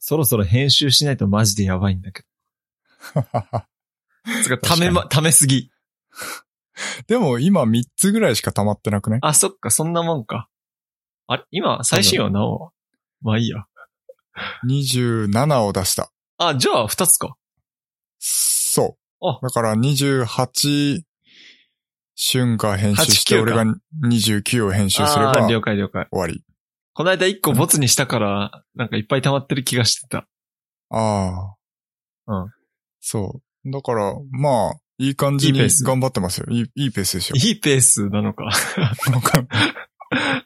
そろそろ編集しないとマジでやばいんだけど。つか、ためま、ためすぎ。でも今3つぐらいしか溜まってなくねあ、そっか、そんなもんか。あれ？今、最新話なおまあいいや。?27 を出した。あ、じゃあ、二つか。そう。あだから28、春が編集して、8 9俺が29を編集すれば了解了解。わり。この間一個ボツにしたから、なんかいっぱい溜まってる気がしてた。ああ。うん。そう。だから、まあ、いい感じにいいペース頑張ってますよ。いい、いいペースでしょ。いいペースなのか。なんか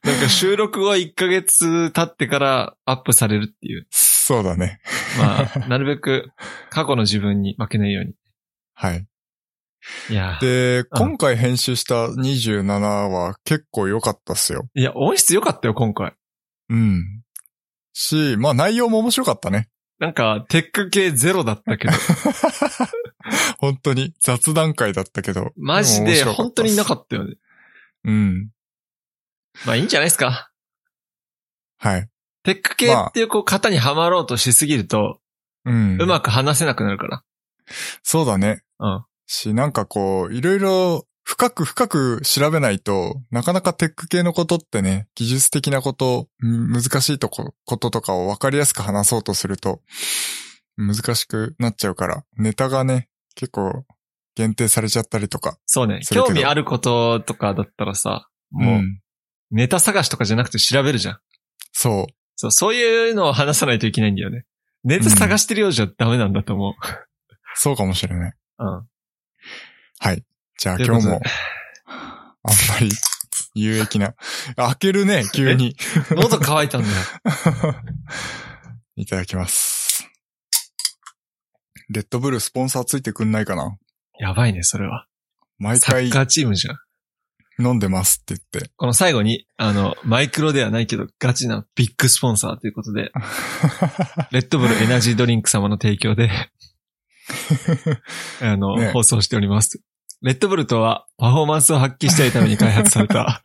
なんか収録は1ヶ月経ってからアップされるっていう。そうだね。まあ、なるべく過去の自分に負けないように。はい。いやーで、今回編集した27は結構良かったっすよ。いや、音質良かったよ、今回。うん。し、まあ内容も面白かったね。なんか、テック系ゼロだったけど、本当に雑談会だったけど。マジで本当になかっったよね。た。うん。まあいいんじゃないですか。はい。テック系っていうこう型にはまろうとしすぎると、うん。うまく話せなくなるから。そうだね。うん。し、なんかこう、いろいろ深く深く調べないと、なかなかテック系のことってね、技術的なこと、ん難しいとこ、こととかを分かりやすく話そうとすると、難しくなっちゃうから、ネタがね、結構限定されちゃったりとか。そうね。興味あることとかだったらさ、もう、んネタ探しとかじゃなくて調べるじゃん。そう。そう、そういうのを話さないといけないんだよね。ネタ探してるようじゃダメなんだと思そうかもしれない。う。うん。はい。じゃあ今日も、あんまり有益な。開けるね、急に。喉乾いたんだよ。いただきます。レッドブルスポンサーついてくんないかな？やばいね、それは。毎回サッカーチームじゃん。飲んでますって言って。この最後に、あの、マイクロではないけど、ガチなビッグスポンサーということで、レッドブルエナジードリンク様の提供で、あの、ね放送しております。レッドブルとは、パフォーマンスを発揮したいために開発された。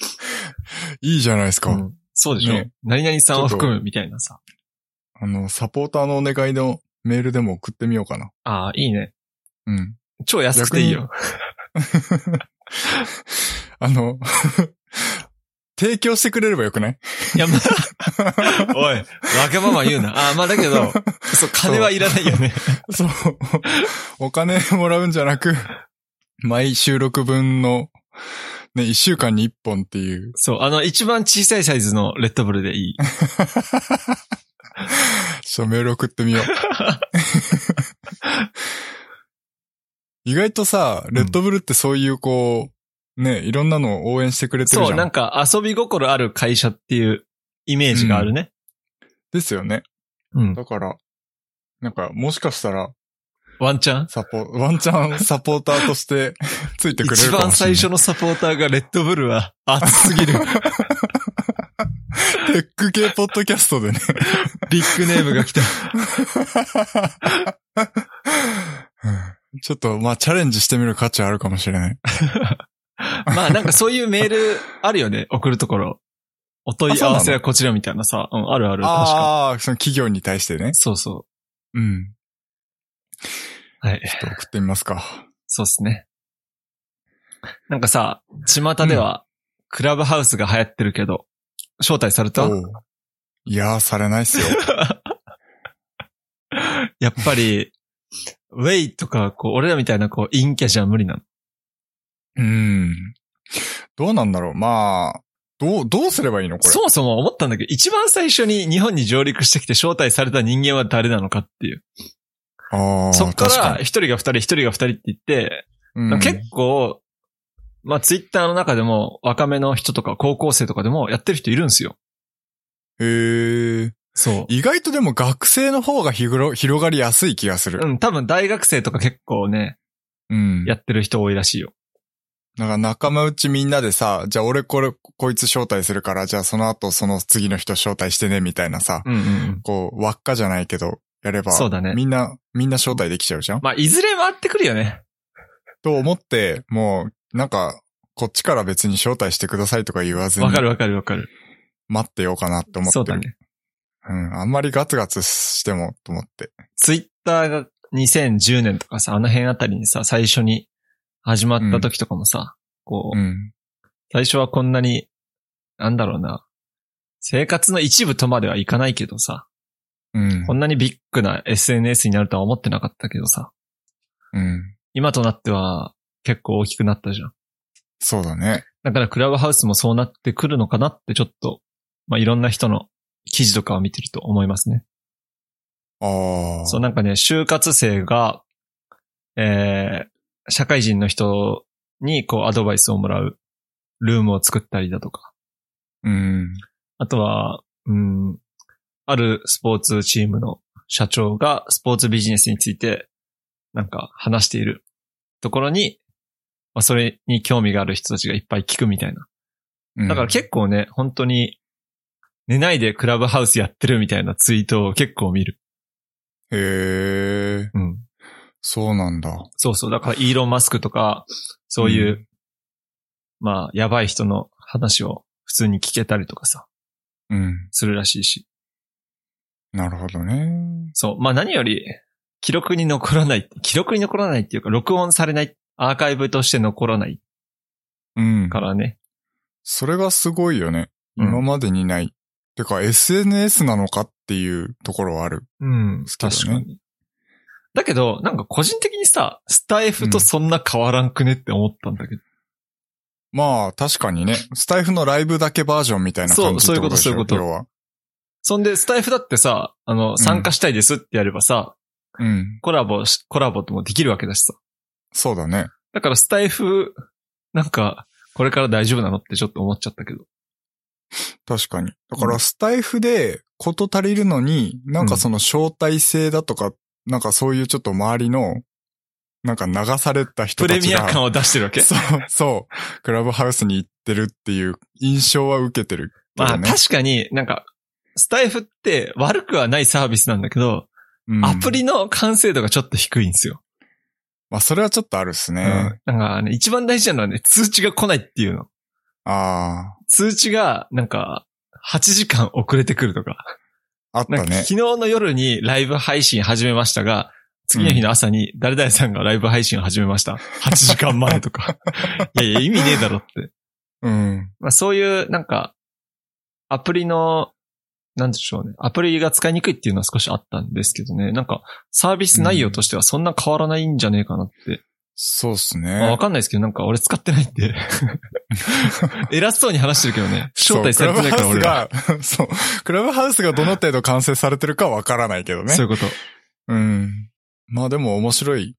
いいじゃないですか。うんそうでしょ、ね何々さんを含むみたいなさ。あの、サポーターのお願いのメールでも送ってみようかな。ああ、いいね。うん。超安くていいよ。あの、提供してくれればよくない？いや、まあ、おい、わがまま言うな。ああ、まあだけど、そう、金はいらないよね。そう。お金もらうんじゃなく、毎収録分の、ね、一週間に一本っていう。そう、あの、一番小さいサイズのレッドブルでいい。ちょっとメール送ってみよう。意外とさ、レッドブルってそういうこう、ね、いろんなのを応援してくれてるじゃん。そう、なんか遊び心ある会社っていうイメージがあるね。ですよね。うん。だから、なんか、もしかしたら、ワンチャン？サポ、ワンチャンサポーターとして ついてくれ一るかも番しれない。最初のサポーターがレッドブルは熱すぎる。テック系ポッドキャストでね。ビッグネームが来た。ちょっと、まあ、チャレンジしてみる価値あるかもしれない。まあなんかそういうメールあるよね、送るところ。お問い合わせはこちらみたいなさ。うん、あるある、確かああ、その企業に対してね。そうそうん。う。はい。ちょっと送ってみますか。そうっすね。なんかさ、巷では、クラブハウスが流行ってるけど、招待された？いやー、されないっすよ。やっぱり、ウェイとか、こう、俺らみたいな、こう、陰キャじゃ無理なの？うん。どうなんだろう。まあ、どう、どうすればいいのこれ？そもそも思ったんだけど、一番最初に日本に上陸してきて招待された人間は誰なのかっていう。ああ、そっから、一人が二人、一人が二人って言って、うん結構、まあ、ツイッターの中でも、若めの人とか高校生とかでもやってる人いるんですよ。へえ。そう。意外とでも学生の方が広広がりやすい気がする。うん、多分大学生とか結構ね、うん。やってる人多いらしいよ。なんか仲間内みんなでさ、じゃあ俺これ、こいつ招待するから、じゃあその後その次の人招待してね、みたいなさ、うんうんうん。こう、輪っかじゃないけど、やれば、そうだねみんな、みんな招待できちゃうじゃん？まあ、いずれ回ってくるよね。と思って、もう、なんか、こっちから別に招待してくださいとか言わずに、わかるわかるわかる。待ってようかなって思ってる。そうだね。うん。あんまりガツガツしても、と思って。ツイッターが2010年とかさ、あの辺あたりにさ、最初に始まった時とかもさ、こう、うん。最初はこんなに、なんだろうな、生活の一部とまではいかないけどさ、うんこ。んなにビッグな SNS になるとは思ってなかったけどさ、うん。今となっては結構大きくなったじゃん。そうだね。だからクラブハウスもそうなってくるのかなってちょっと、まあ、いろんな人の記事とかを見てると思いますね。ああ。そうなんかね、就活生が、えー、社会人の人にこうアドバイスをもらうルームを作ったりだとか、うん。あとは、うん、あるスポーツチームの社長がスポーツビジネスについてなんか話しているところに、まあ、それに興味がある人たちがいっぱい聞くみたいな。うんだから結構ね、本当に寝ないでクラブハウスやってるみたいなツイートを結構見る。へえ、うん。そうなんだ。そうそう。だからイーロン・マスクとか、そういう、うんまあ、やばい人の話を普通に聞けたりとかさ、うん。するらしいし。なるほどね。そう。まあ何より、記録に残らない、記録に残らないっていうか、録音されない、アーカイブとして残らないうん。からね。それがすごいよね。うん今までにない。てか SNS なのかっていうところはある。うん。確かに。だけど、なんか個人的にさ、スタイフとそんな変わらんくねって思ったんだけど。まあ確かにね、スタイフのライブだけバージョンみたいな感じそうそういうことそういうこと要は。そんで、スタイフだってさ、あの、参加したいですってやればさ、うん。コラボし、コラボともできるわけだしさ。そうだね。だからスタイフ、なんか、これから大丈夫なのってちょっと思っちゃったけど。確かに。だかうんらスタイフでこと足りるのに、なんかその招待制だとか、なんかそういうちょっと周りの、なんか流された人プレたちが。ミア感を出してるわけ？そう、そう。クラブハウスに行ってるっていう印象は受けてるけまあどね。確かになんか、スタイフって悪くはないサービスなんだけど、うんアプリの完成度がちょっと低いんですよ。まあそれはちょっとあるっすね。うん。なんかね、一番大事なのはね、通知が来ないっていうの。あ通知が、なんか、8時間遅れてくるとか。あ、あったね昨。日の夜にライブ配信始めましたが、次の日の朝に誰々さんがライブ配信を始めました。8時間前とか。いやいや、意味ねえだろって。うん。まあそういう、なんか、アプリの、なんでしょうね。アプリが使いにくいっていうのは少しあったんですけどね。なんか、サービス内容としてはそんな変わらないんじゃねえかなって。そうっすまあわね。かんないですけど、なんか俺使ってないんで。偉そうに話してるけどね。招待されてないからそう俺は。クラブハウスが、そう。クラブハウスがどの程度完成されてるかはわからないけどねそう。いうこと。うん。まあでも面白い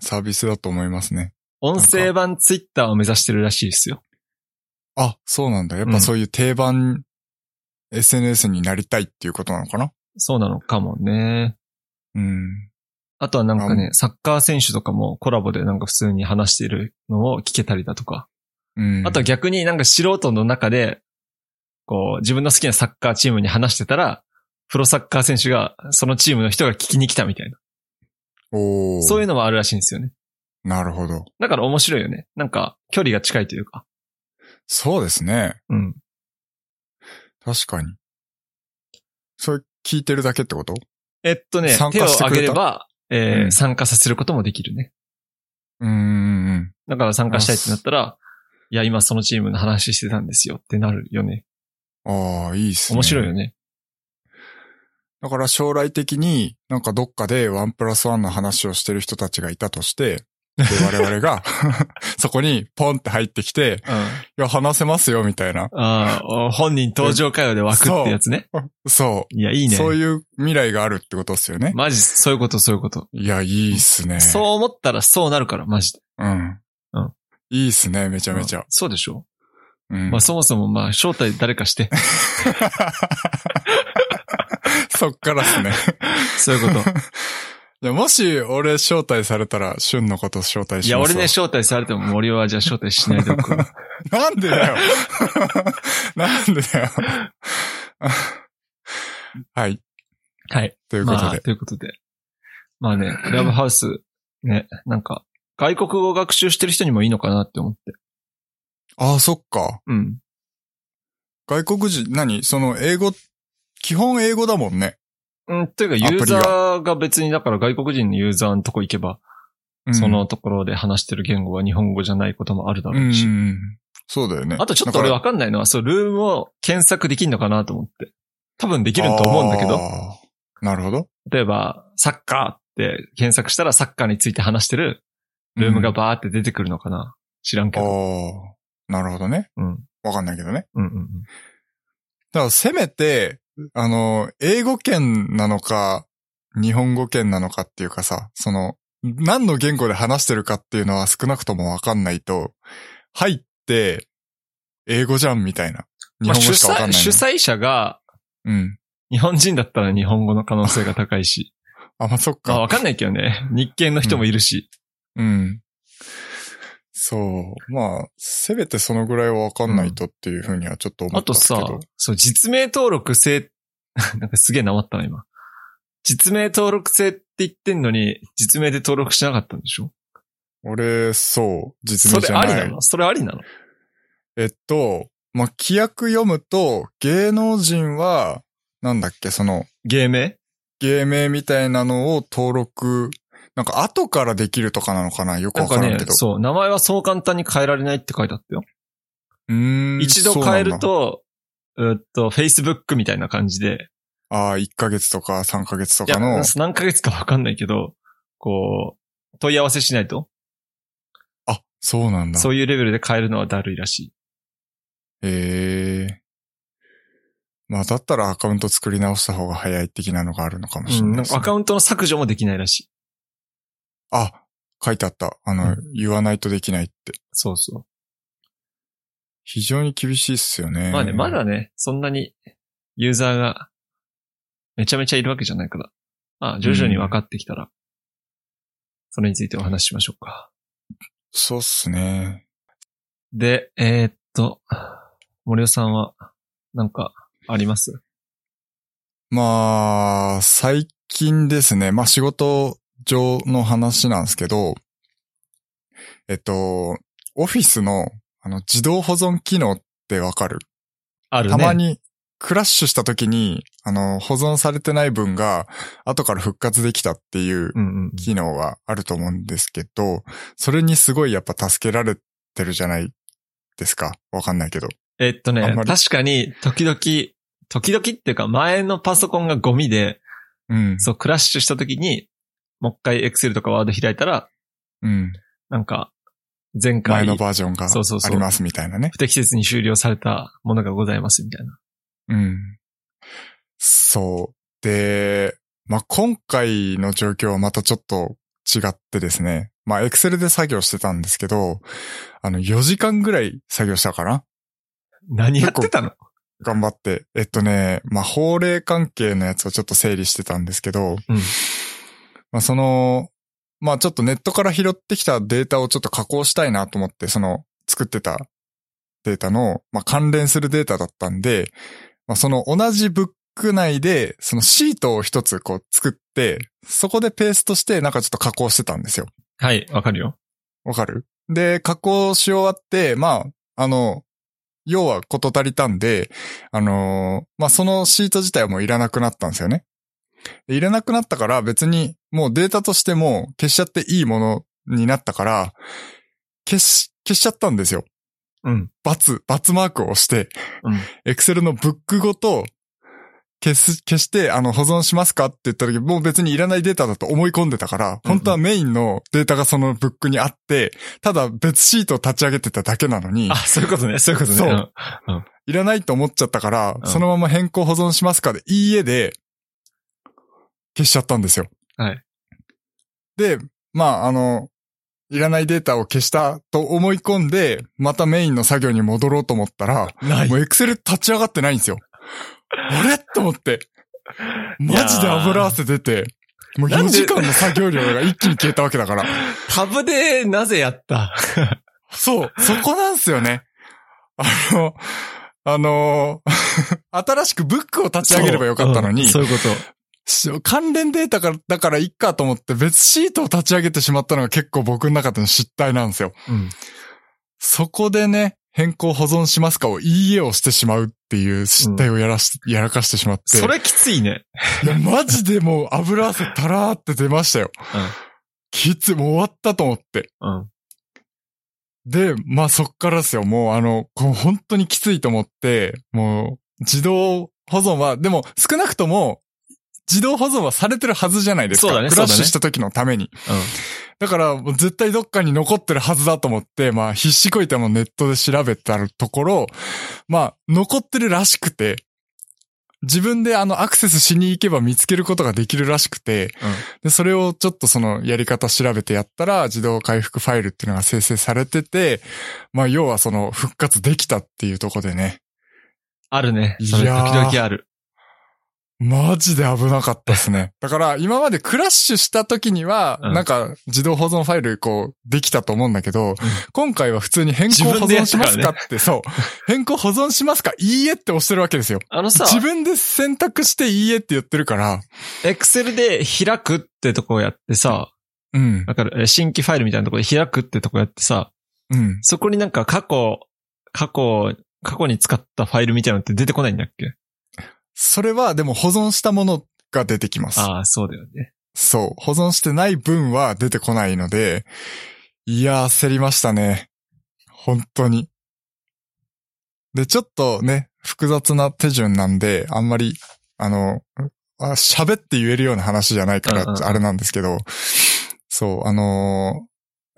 サービスだと思いますね。音声版ツイッターを目指してるらしいですよ。あ、そうなんだ。やっぱそういう定番 SNS になりたいっていうことなのかな？そうなのかもね。うん。あとはなんかあね、サッカー選手とかもコラボでなんか普通に話しているのを聞けたりだとか。うん。あとは逆になんか素人の中で、こう、自分の好きなサッカーチームに話してたら、プロサッカー選手が、そのチームの人が聞きに来たみたいな。おーそういうのもあるらしいんですよね。なるほど。だから面白いよね。なんか、距離が近いというか。そうですね。うん。確かに。それ聞いてるだけってこと？えっとね、参手を挙げれば、えーうん参加させることもできるね。うーん。だから参加したいってなったら、いや、今そのチームの話してたんですよってなるよね。ああ、いいっすね。面白いよね。だから将来的になんかどっかでワンプラスワンの話をしてる人たちがいたとして、で、我々が そこにポンって入ってきて、うん。いや、話せますよ、みたいな。ああ、本人登場会話で湧くってやつね。そ。いや、いいうね。そういう未来があるってことですよね。マジ、そういうこと、そういうこと。いや、いいっすね。そう思ったらそうなるから、マジで。うん。うんいいっすね、めちゃめちゃうん。そうでしょうんまあそもそもまあ招待誰かして。そっからっすね。そういうこと。もし、俺招待されたら、旬のこと招待しますいや、俺ね、わ招待されても森はじゃあ招待しないでおく。なんでだよ。なんでだよ。はい。はい。ということまあ、で。ということで。まあね、クラブハウス、ね、なんか、外国語を学習してる人にもいいのかなって思って。ああ、そっか。うん。外国人、何？その、英語基本英語だもんね。うん、というかユーザーが別にだから外国人のユーザーのとこ行けば、うんそのところで話してる言語は日本語じゃないこともあるだうろうし。ん。そうだよね。あとちょっと俺だわかんないのは、そう、ルームを検索できんのかなと思って。多分できると思うんだけど、なるほど。例えば、サッカーって検索したらサッカーについて話してるルームがバーって出てくるのかな、知らんけあど。あ、なるほどね。うん。うんわかんないけどね。うんうん。だからせめて、あの、英語圏なのか、日本語圏なのかっていうかさ、その、何の言語で話してるかっていうのは少なくともわかんないと、入って、英語じゃんみたいな。日本語しかわかん催、ないの。主催者がうん。日本人だったら日本語の可能性が高いし。あ、まあ、そっまあ、か。わかんないけどね。日系の人もいるし。うん。そう。まあ、せめてそのぐらいはわかんないとっていうふうにはちょっと思あとったんですけど。さ、そう、実名登録制、なんかすげえなまったな、今。実名登録制って言ってんのに、実名で登録しなかったんでしょ？俺、そう。実それ名じゃない。ありなの？それありなの？えっと、まあ、規約読むと、芸能人は、なんだっけ、その、芸名？芸名みたいなのを登録、なんか後からできるとかなのかな？よくわからんけ、ど。そう、名前はそう簡単に変えられないって書いてあったよ。うーん一度変える。と、うーっと、Facebook みたいな感じで、ああ、1ヶ月とか3ヶ月といやかの、、何ヶ月かわかんないけど、こう、問い合わせしないと、あ、そうなんだ。そういうレベルで変えるのはだるいらしい。へえ。まあ、だったらアカウント作り直した方が早い的なのがあるのかもしれうん、なですね、ないんかアカウントの削除もできないらしい。あ、書いてあった。あの、うん言わないとできないって。そうそ非常に厳しいっすよね。う。まあね、まだね、そんなにユーザーがめちゃめちゃいるわけじゃないから。まあ、徐々に分かってきたら、それについてお話ししましょうか。そうっすね。で、えーっと、森尾さんは、なんか、あります？まあ、最近ですね。まあ仕事上の話なんですけど、えっと、オフィスのあの自動保存機能ってわかる？あるね。たまにクラッシュした時に、あの、保存されてない分が後から復活できたっていううんうん。機能があると思うんですけど、それにすごいやっぱ助けられてるじゃないですか。わかんないけど。えっとね確かに、時々、時々っていうか、前のパソコンがゴミで、うん。そう、クラッシュした時に、もう一回 Excel とか Word 開いたら、うん。なんか、前回前のバージョンがそうそうそうありますみたいなね。不適切に終了されたものがございますみたいな。うん。そう。で、まあ、今回の状況はまたちょっと違ってですね。まあ、エクセルで作業してたんですけど、あの、4時間ぐらい作業したかな何やってたの？頑張って。えっとね、まあ、法令関係のやつをちょっと整理してたんですけど、うんまあ、その、まあ、ちょっとネットから拾ってきたデータをちょっと加工したいなと思って、その、作ってたデータの、まあ、関連するデータだったんで、まあ、その同じブック内で、そのシートを一つこう作って、そこでペーストしてなんかちょっと加工してたんですよ。はい、わかるよ。わかる？で、加工し終わって、まあ、あの、要はこと足りたんで、あのーまあ、そのシート自体はもういらなくなったんですよね。でいらなくなったから別にもうデータとしても消しちゃっていいものになったから、消し、消しちゃったんですよ。うん。バツ、バツマークを押して、うん。エクセルのブックごと消す、消して、あの、保存しますかって言った時、もう別にいらないデータだと思い込んでたから、本当はメインのデータがそのブックにあって、ただ別シートを立ち上げてただけなのにあ、、そういうことね、そういうことね。そううんいらないと思っちゃったから、うんそのまま変更保存しますかで、いいえで、消しちゃったんですよ。はい。で、まあ、あの、いらないデータを消したと思い込んで、またメインの作業に戻ろうと思ったら、もうエクセル立ち上がってないんですよ。あれ？と思って。マジで油汗出て、もう4なんで時間の作業量が一気に消えたわけだから。タブでなぜやった？そう、そこなんすよね。あの、あの 新しくブックを立ち上げればよかったのに、そういうこし関連データから、だからいっかと思って別シートを立ち上げてしまったのが結構僕の中での失態なんですよ。と。うん。そこでね、変更保存しますかをいいえをしてしまうっていう失態をやらし、やらかしてしまって。それきついね。いや、マジでもう油汗たらーって出ましたよ。きつい、もう終わったと思って。うん。うん。で、まあそっからですよ。もうあの、こう本当にきついと思って、もう自動保存は、でも少なくとも自動保存はされてるはずじゃないですか。そうだねクラッシュした時のために。だからもう絶対どっかに残ってるはずだと思って、まあ必死こいてもネットで調べたところ、まあ残ってるらしくて、自分であのアクセスしに行けば見つけることができるらしくて、で、それをちょっとそのやり方調べてやったら自動回復ファイルっていうのが生成されてて、まあ要はその復活できたっていうところでね、あるね。それいやー時々ある。マジで危なかったですね。だから今までクラッシュした時には、うんなんか自動保存ファイルこうできたと思うんだけど、今回は普通に変更保存しますかって、そう。変更保存しますか？いいえって押してるわけですよ。あのさ、自分で選択していいえって言ってるから、エクセルで開くってとこをやってさ、うん。だからえ新規ファイルみたいなところで開くってとこやってさ、うん。そこになんか過去、過去、過去に使ったファイルみたいなのって出てこないんだっけ？それはでも保存したものが出てきます。ああ、そうだよね。そう。保存してない分は出てこないので、いやー、焦りましたね。本当に。で、ちょっとね、複雑な手順なんで、あんまり、あの、あ喋って言えるような話じゃないからあれなんですけど、そう、あの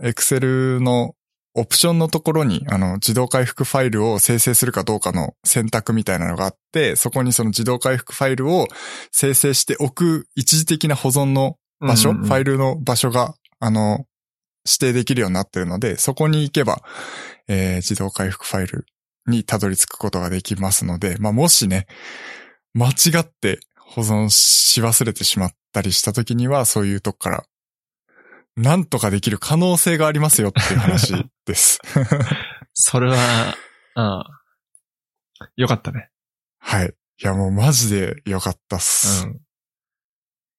エクセルのオプションのところに、あの、自動回復ファイルを生成するかどうかの選択みたいなのがあって、そこにその自動回復ファイルを生成しておく一時的な保存の場所、うんうんうん。ファイルの場所が、あの、指定できるようになってるので、そこに行けば、えー自動回復ファイルにたどり着くことができますので、まあ、もしね、間違って保存し忘れてしまったりした時には、そういうとこから、なんとかできる可能性がありますよっていう話です。それは、ああ。よかったね。はい。いや、もうマジでよかったっす。うん。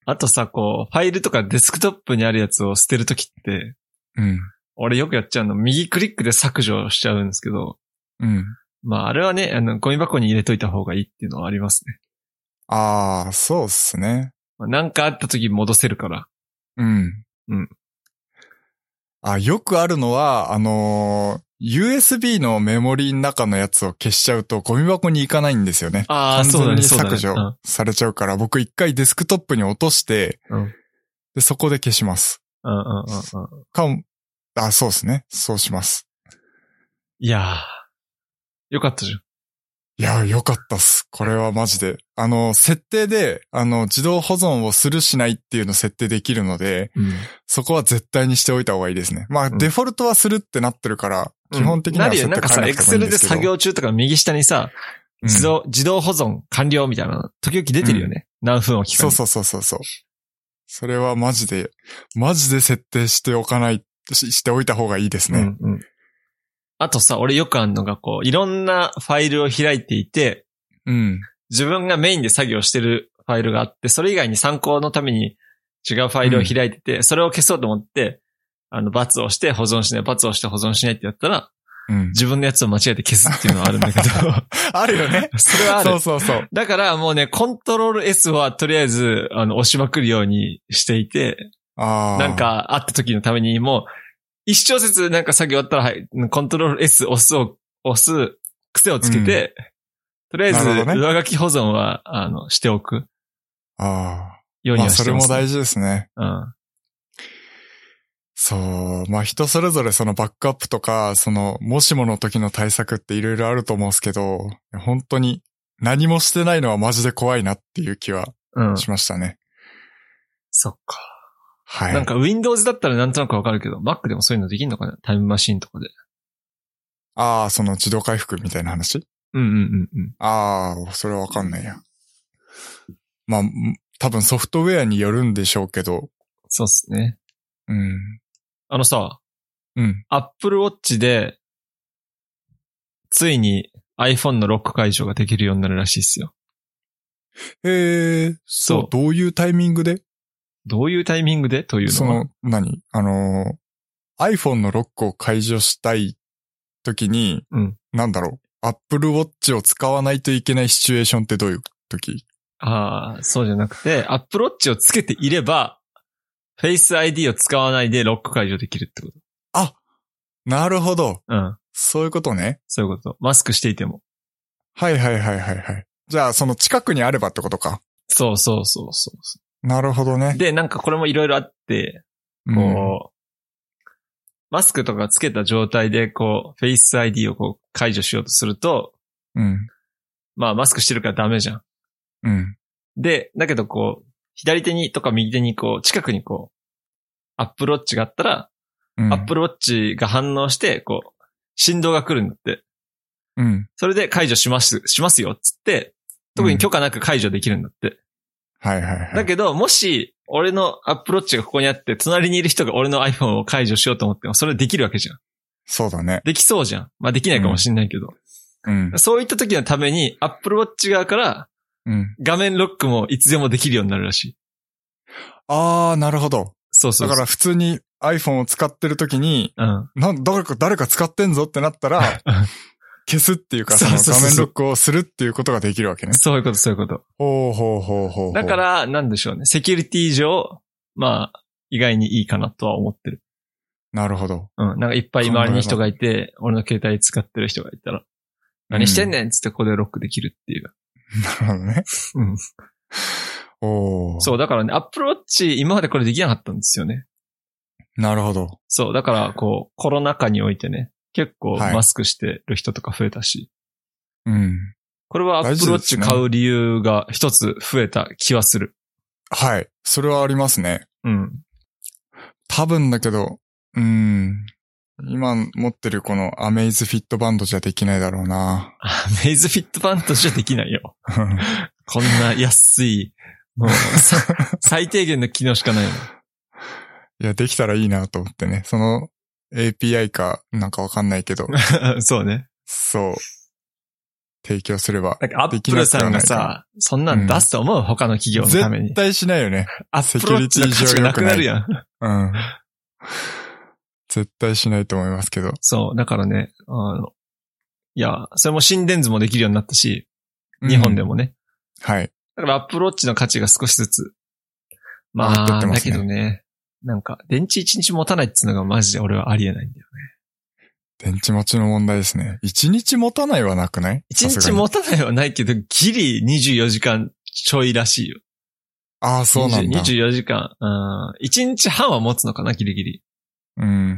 あとさ、こう、ファイルとかデスクトップにあるやつを捨てるときって、うん。俺よくやっちゃうの、右クリックで削除しちゃうんですけど、うん。まあ、あれはね、あの、ゴミ箱に入れといた方がいいっていうのはありますね。ああ、そうっすね。まあ、なんかあった時戻せるから。うん。うん。あ、よくあるのは、あのー USB のメモリーの中のやつを消しちゃうとゴミ箱に行かないんですよね。ああ、完そうだね。削除されちゃうから、僕一回デスクトップに落として、うんで、そこで消します。うん、うん、うん、うんうん。かも、あ、そうですね。そうします。いやー。よかったじゃん。いや、よかったっす。これはマジで。あの、設定で、あの、自動保存をするしないっていうの設定できるので、うん。そこは絶対にしておいた方がいいですね。まあ、うんデフォルトはするってなってるから、基本的にはなるよ。設定なんかさ、エクセルで作業中とか右下にさ、うん自動、自動保存完了みたいなの、時々出てるよね。何分を期間そうそうそうそうそう。それはマジで、マジで設定しておかない、ししておいた方がいいですね。うんうん。あとさ、俺よくあるのがこう、いろんなファイルを開いていて、うん。自分がメインで作業してるファイルがあって、それ以外に参考のために違うファイルを開いてて、それを消そうと思って、あの、罰をして保存しない、罰をして保存しないってやったら、うん。自分のやつを間違えて消すっていうのはあるんだけど、あるよね。それはあるそう。そうそう。だからもうね、コントロール S はとりあえず、あの、押しまくるようにしていて、ああ。なん、かあった時のためにもう、一小節なんか作業あったら、はい、コントロール S 押すを、押す癖をつけて、とりあえず上書き保存は、あの、しておくあようあ。まあ、にはしてます、それも大事ですね。うん。そう。まあ、人それぞれそのバックアップとか、その、もしもの時の対策っていろいろあると思うんですけど、本当に何もしてないのはマジで怖いなっていう気はうん。しましたね。そっか。はい。なんか Windows だったらなんとなくわかるけど、Mac でもそういうのできんのかな？タイムマシンとかで。ああ、その自動回復みたいな話？うんうんうんうん。ああ、それはわかんないや。まあ、ん多分ソフトウェアによるんでしょうけど、そうっすね。うん。あのさ、うん。Apple Watch で、ついに iPhone のロック解除ができるようになるらしいっすよ。ええそう、どういうタイミングで？どういうタイミングでというのは？その、何？あのー、iPhone のロックを解除したい時に、うんなんだろう、Apple Watch を使わないといけないシチュエーションってどういう時？ああ、そうじゃなくて、Apple Watch をつけていれば、Face ID を使わないでロック解除できるってこなるほど。と。うん。そういうことね。そういうこと。マスクしていても。はいはいはいはいはい。じゃあ、その近くにあればってことか。そうそうそうそうそなるほどねう。。で、なんかこれもいろいろあって、うんこう、マスクとかつけた状態で、こう、Face ID をこう解除しようとすると、うん。まあマスクしてるからダメじゃん。うん。で、だけどこう、左手にとか右手にこう、近くにこう、Apple Watch があったら、うん。Apple Watch が反応して、こう、振動が来るんだって。うん。それで解除します、しますよ、つって、特に許可なく解除できるんだって。はいはいはい。だけど、もし、俺の Apple Watch がここにあって、隣にいる人が俺の iPhone を解除しようと思っても、それできるわけじゃん。そうだね。できそうじゃん。まあできないかもしんないけど。うん。そういった時のために、Apple Watch 側からうん。画面ロックもいつでもできるようになるらしい。あー、なるほど。そうそうそう。だから普通に iPhone を使ってる時に、うん。なん、誰か、誰か使ってんぞってなったら、消すっていうか、その画面ロックをするっていうことができるわけね。そういうこと、そういうこと。ほうほうほうほう。だか、ら、なんでしょうね。セキュリティ上、まあ、意外にいいかなとは思ってる。なるほど。うん。なんかいっぱい周りに人がいて、俺の携帯使ってる人がいたら、何してんねんっつってここでロックできるっていう。なるほどね。うん。おー。そう、だからね、Apple Watch 今までこれできなかったんですよね。なるほど。そう、だからこう、コロナ禍においてね、結構はいマスクしてる人とか増えたし、うん。これは大 Apple 事です Watch ね買う理由が一つ増えた気はする。はい。それはありますね。うん。多分だけど、うん。今持ってるこのアメイズフィットバンドじゃできないだろうな。メイズフィットバンドじゃできないよ。こんな安い、もう、さ 最低限の機能しかないいや、できたらいいなと思ってね。その API かなんかわかんないけど、の。そうね。そう。提供すれば。なんかアップルさんがさ、そんなん出すと思う、他の企業のために絶。対しないよね。アップルウォッチの価値がなくなるやん。うん。絶対しないと思いますけど。そう、だからね、あの、いや、それも心電図もできるようになったし、日本でも。もね。はい。だからアップルウォッチの価値が少しずつ。ま上がってっあ、だてますねけどね、なんか、電池一日持たないっていうのがマジで俺はありえないんだよね。電池持ちの問題ですね。一日持たないはなくない？一日持たないはないけど、ギリ24時間ちょいらしいよ。ああ、そうなんだ。20 24時間。うん。1日半は持つのかな、ギリギリ。うん。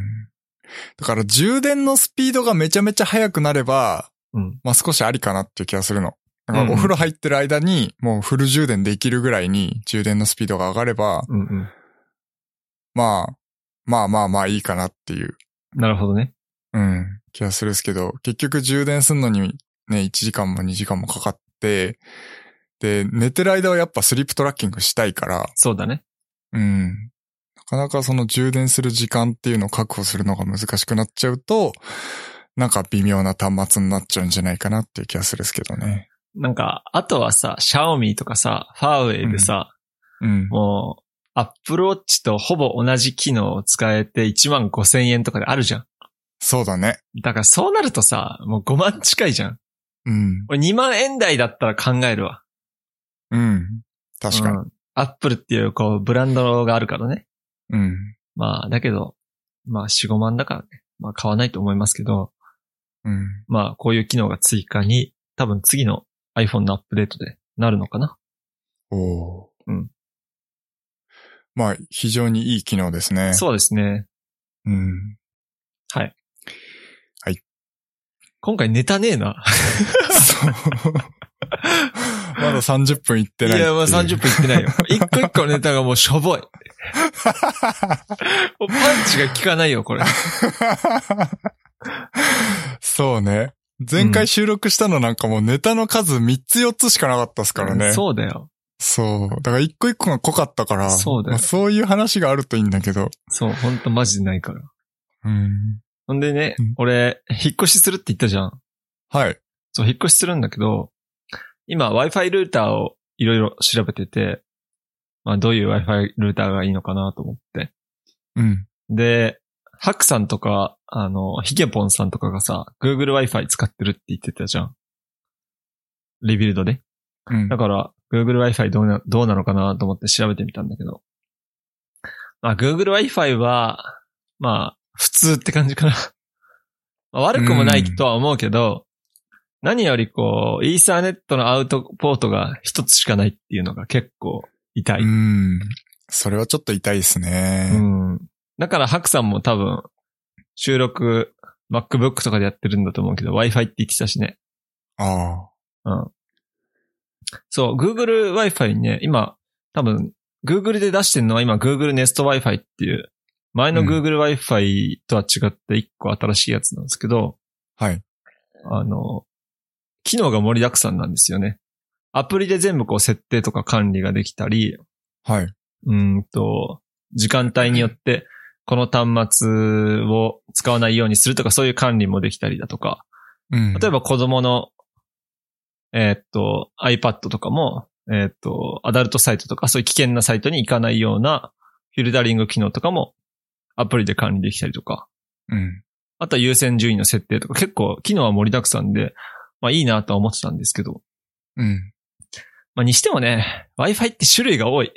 だから充電のスピードがめちゃめちゃ速くなれば、うん。まあ少しありかなっていう気がするの。だかお風呂入ってる間にもうフル充電できるぐらいに充電のスピードが上がれば、うんうん。まあ、まあまあまあいいかなっていう、なるほどね。うん、気がするんですけど、結局充電するのにね、1時間も2時間もかかって、で、寝てる間はやっぱスリープトラッキングしたいから、そうだね。うん。なかなかその充電する時間っていうのを確保するのが難しくなっちゃうと、なんか微妙な端末になっちゃうんじゃないかなっていう気がするんですけどね。なんか、あとはさ、シャオミとかさ、ファーウェイでさ、うん。もう、アップルウォッチとほぼ同じ機能を使えて1万5千円とかであるじゃん。そうだね。だからそうなるとさ、もう5万近いじゃん。うん。俺2万円台だったら考えるわ。うん。確かに。うん。アップルっていうこう、ブランドがあるからね。うん。まあ、だけど、まあ4、5万だからね。まあ買わないと思いますけど、うん。まあこういう機能が追加に、多分次の iPhone のアップデートでなるのかな。おーうん。まあ、非常にいい機能ですね。そうですね。う。うん。はい。はい。今回ネタねえな。そう。まだ30分いってないいう。いや、まあ30分いってないよ。一個一個のネタがもうしょぼい。もうパンチが効かないよ、これ。そうね。前回収録したのなんかもうネタの数3つ4つしかなかったですからね。そうだよ。そう。だから一個一個が濃かったから、そうだよまあそういう話があるといいんだけど。そう、ほんとマジでないから。うん。ほんでねうん、俺、引っ越しするって言ったじゃん。はい。そう、引っ越しするんだけど、今 Wi-Fi ルーターをいろいろ調べてて、まあどういう Wi-Fi ルーターがいいのかなと思って。うん。で、ハクさんとか、あの、ヒゲポンさんとかがさ、Google Wi-Fi 使ってるって言ってたじゃん。リビルドで。うんだ。から Google Wi-Fi どうな、どうなのかなと思って調べてみたんだけど。まあ Google Wi-Fi は、まあ、普通って感じかな。まあ悪くもないとは思うけど、何よりこう、イーサーネットのアウトポートが一つしかないっていうのが結構痛い。うん。それはちょっと痛いですね。うん。だから、ハクさんも多分、収録、MacBook とかでやってるんだと思うけど、Wi-Fi って言ってたしね。ああ。うん。そう、Google Wi-Fi ね、今、多分、Google で出してるのは今 Google Nest Wi-Fi っていう、前のうん Google Wi-Fi とは違って一個新しいやつなんですけど、はい。あの、機能が盛りだくさんなんですよね。アプリで全部こう設定とか管理ができたり、はい。うーんと、時間帯によって、この端末を使わないようにするとか、そういう管理もできたりだとか、うん。例えば子供の、えーっと、iPad とかも、えーっと、アダルトサイトとか、そういう危険なサイトに行かないようなフィルダリング機能とかも、アプリで管理できたりとか、うん。あとは優先順位の設定とか、結構機能は盛りだくさんで、まあいいなとは思ってたんですけど、うん。まあにしてもね、Wi-Fi って種類が多い。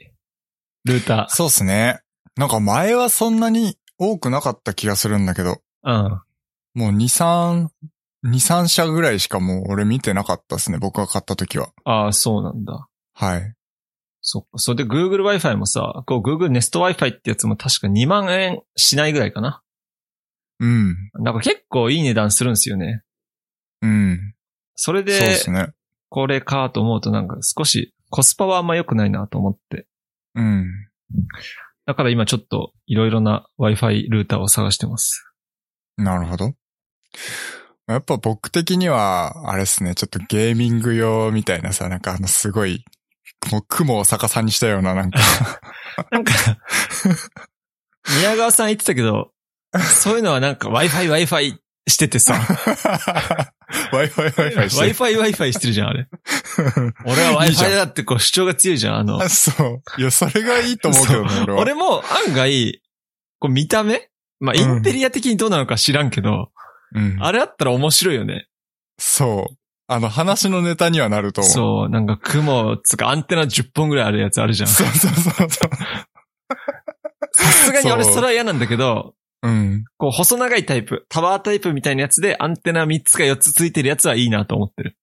ルータそうっすね。なんか前はそんなに多くなかった気がするんだけど、ー。うん。もう2、3、2、3社ぐらいしかもう俺見てなかったですね。僕が買った時は。ああ、そうなんだ。はい。そっか。それで Google Wi-Fi もさ、こう Google Nest Wi-Fi ってやつも確か2万円しないぐらいかな。うん。なんか結構いい値段するんですよね。うん。それそうでで、すね。これかと思うとなんか少しコスパはあんま良くないなと思って。うん。だから今ちょっといろいろな Wi-Fi ルーターを探してます。なるほど。やっぱ僕的には、あれですね、ちょっとゲーミング用みたいなさ、なんかあのすごい、もう雲を逆さにしたようななんか、なんか、宮川さん言ってたけど、そういうのはなんか Wi-Fi Wi-Fi しててさ、Wi-Fi Wi-Fi して Wi-Fi Wi-Fi してるじゃん、あれ。俺は Wi-Fi だってこう主張が強いじゃん、あのあ。そう。いや、それがいいと思うけどね、俺は。俺も案外、こう見た目？まあ、インテリア的にどうなのか知らんけど、うん。あれあったら面白いよね。そう。あの、話のネタにはなると思う。そう、なんか雲、つうかアンテナ10本ぐらいあるやつあるじゃん。さそうそうそうそう。すがに俺それは嫌なんだけど、うん。こう細長いタイプ、タワータイプみたいなやつでアンテナ3つか4つついてるやつはいいなと思ってる。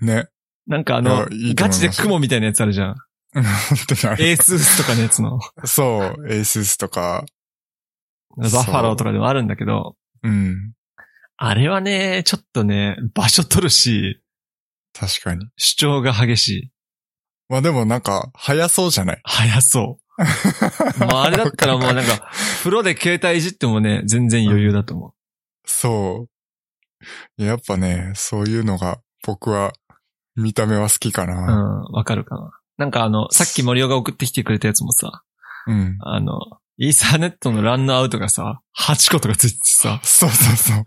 ね。なんかあのいやいい、ガチで蜘蛛みたいなやつあるじゃん。う ん本当に。 ASUS とかのやつの、そう。 ASUS とか。バッファローとかでもあるんだけど、うん。あれはね、ちょっとね、場所取るし、確かに。主張が激しい。まあでもなんか、早そうじゃない？早そう。まああれだったらもうなんか、風呂で携帯いじってもね、全然余裕だと思そう。やっぱね、そういうのが僕は見た目は好きかう。うな。ん、わかるかな。なんかあの、さっき森尾が送ってきてくれたやつもさ、うん。あの、イーサーネットのランのアウトがさ、8個とかついててさ、そうそうそう。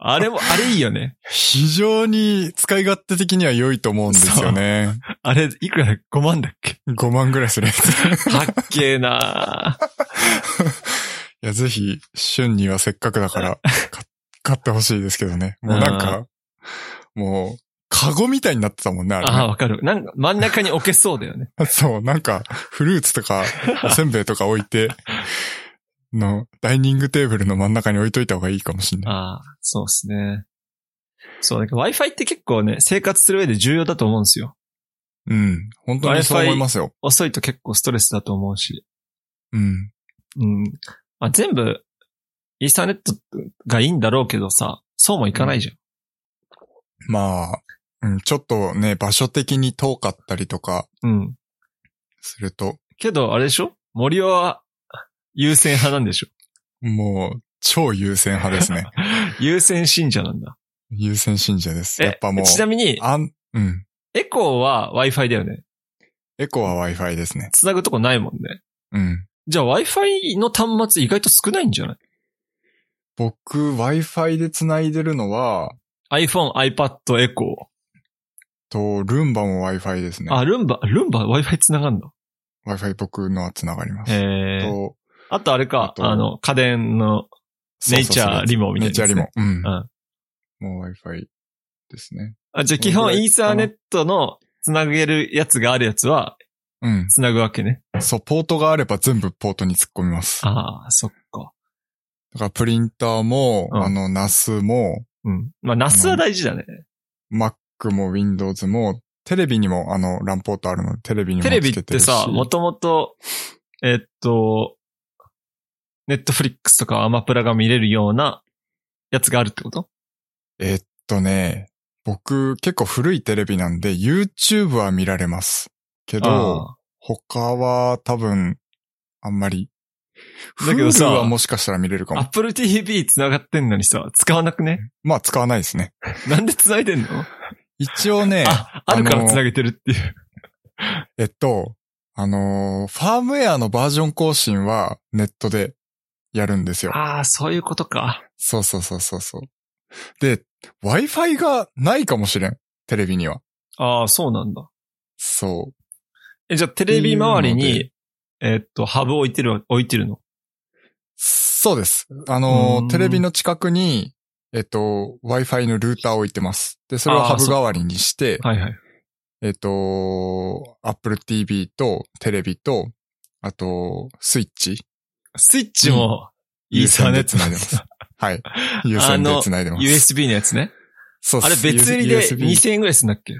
あれも、あれいいよね。非常に使い勝手的には良いと思うんですよね。あれ、いくら ?5 万だっけ？5万ぐらいするやつ。はっけーなー いや、ぜひ、旬にはせっかくだから、か買ってほしいですけどね。もうなんか、もう、カゴみたいになってたもんね、あれね、ああ、わかる。なんか、真ん中に置けそうだよね。そう、なんか、フルーツとか、おせんべいとか置いて、の、ダイニングテーブルの真ん中に置いといた方がいいかもしんない。ああ、そうっすね。そう、なんか Wi-Fi って結構ね、生活する上で重要だと思うんですよ。うん。本当にそう思いますよ。遅いと結構ストレスだと思うし。うん。うん。まあ、全部、イーサーネットがいいんだろうけどさ、そうもいかないじゃん。まあ、うん、ちょっとね、場所的に遠かったりとかうん。すると、けど、あれでしょ？森尾は優先派なんでしょ？もう、超優先派ですね。優先信者なんだ。優先信者です。やっぱもう、ちなみに、あん、うん。エコーは Wi-Fi だよね？エコは Wi-Fi ですね。繋ぐとこないもんね。うん。じゃあ Wi-Fi の端末意外と少ないんじゃない？僕、Wi-Fi で繋いでるのは、?iPhone、iPad、エコと、ルンバも Wi-Fi ですねー。。あ、ルンバ、ルンバ Wi-Fi 繋がんだ。Wi-Fi 僕のは繋がります。へえ。と、あとあれかあ、とあの、家電のネイチャーリモみたいなねネイチャーリモ。うん。うんもう Wi-Fi ですね。あ、じゃあ基本イーサーネットのつなげるやつがあるやつは、うん。つなぐわけね。そう、ポートがあれば全部ポートに突っ込みます。だああ、そっか。からプリンターも、うんあの、NAS も、うん。まあ、ナスは大事だね。Mac も Windows も、テレビにも、あの、ランポートあるので、テレビにもつテレビけてるし。ってさ、もともと、えっと、ネットフリックスとかアマプラが見れるようなやつがあるってこと？えっとね、僕結構古いテレビなんで YouTube は見られます。けど、あ他は多分あんまり。だけどさはもしかしたら見れるかも。あアップル TV 繋がってんのにさ、使わなくね？まあ使わないですね。なんで繋いでんの？一応ね、あ、あるから繋げてるっていう。えっと、あのーファームウェアのバージョン更新はネットでやるんですよ。ああ、そういうことか。そうそうそうそうそう。で、Wi-Fi がないかもしれん。テレビには。ああ、そうなんだ。そう。え、じゃあテレビ周りに、えっと、ハブ置いてるわ、置いてるの？そうです。あのーうんテレビの近くに、えっと、Wi-Fi のルーターを置いてます。で、それをハブ代わりにして、はいはい。えっと、Apple TV とテレビと、あと、スイッチスイッチも、イーサーネット有線で繋いでます。はい。有線で繋いでます。USB のやつね。そうあれ別売りで USB 2000円ぐらいするんだっけ？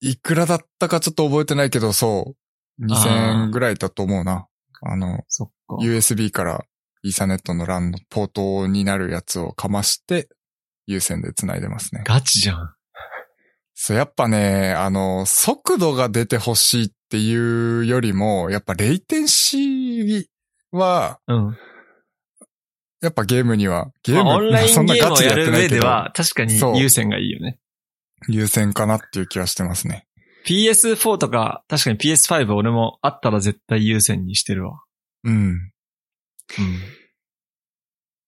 いくらだったかちょっと覚えてないけど、そう。2000円ぐらいだと思うな。あの。USB からイーサネットの LAN のポートになるやつをかまして、有線で繋いでますね。ガチじゃん。そう、やっぱね、あの、速度が出てほしいっていうよりも、やっぱレイテンシーは、うん。やっぱゲームには、ゲーム、まあ オンライそんなンゲームをガチでやってやるないけど、上では、確かに優先がいいよね。優先かなっていう気はしてますね。PS4 とか、確かに PS5 俺もあったら絶対優先にしてるわ。うん。うん。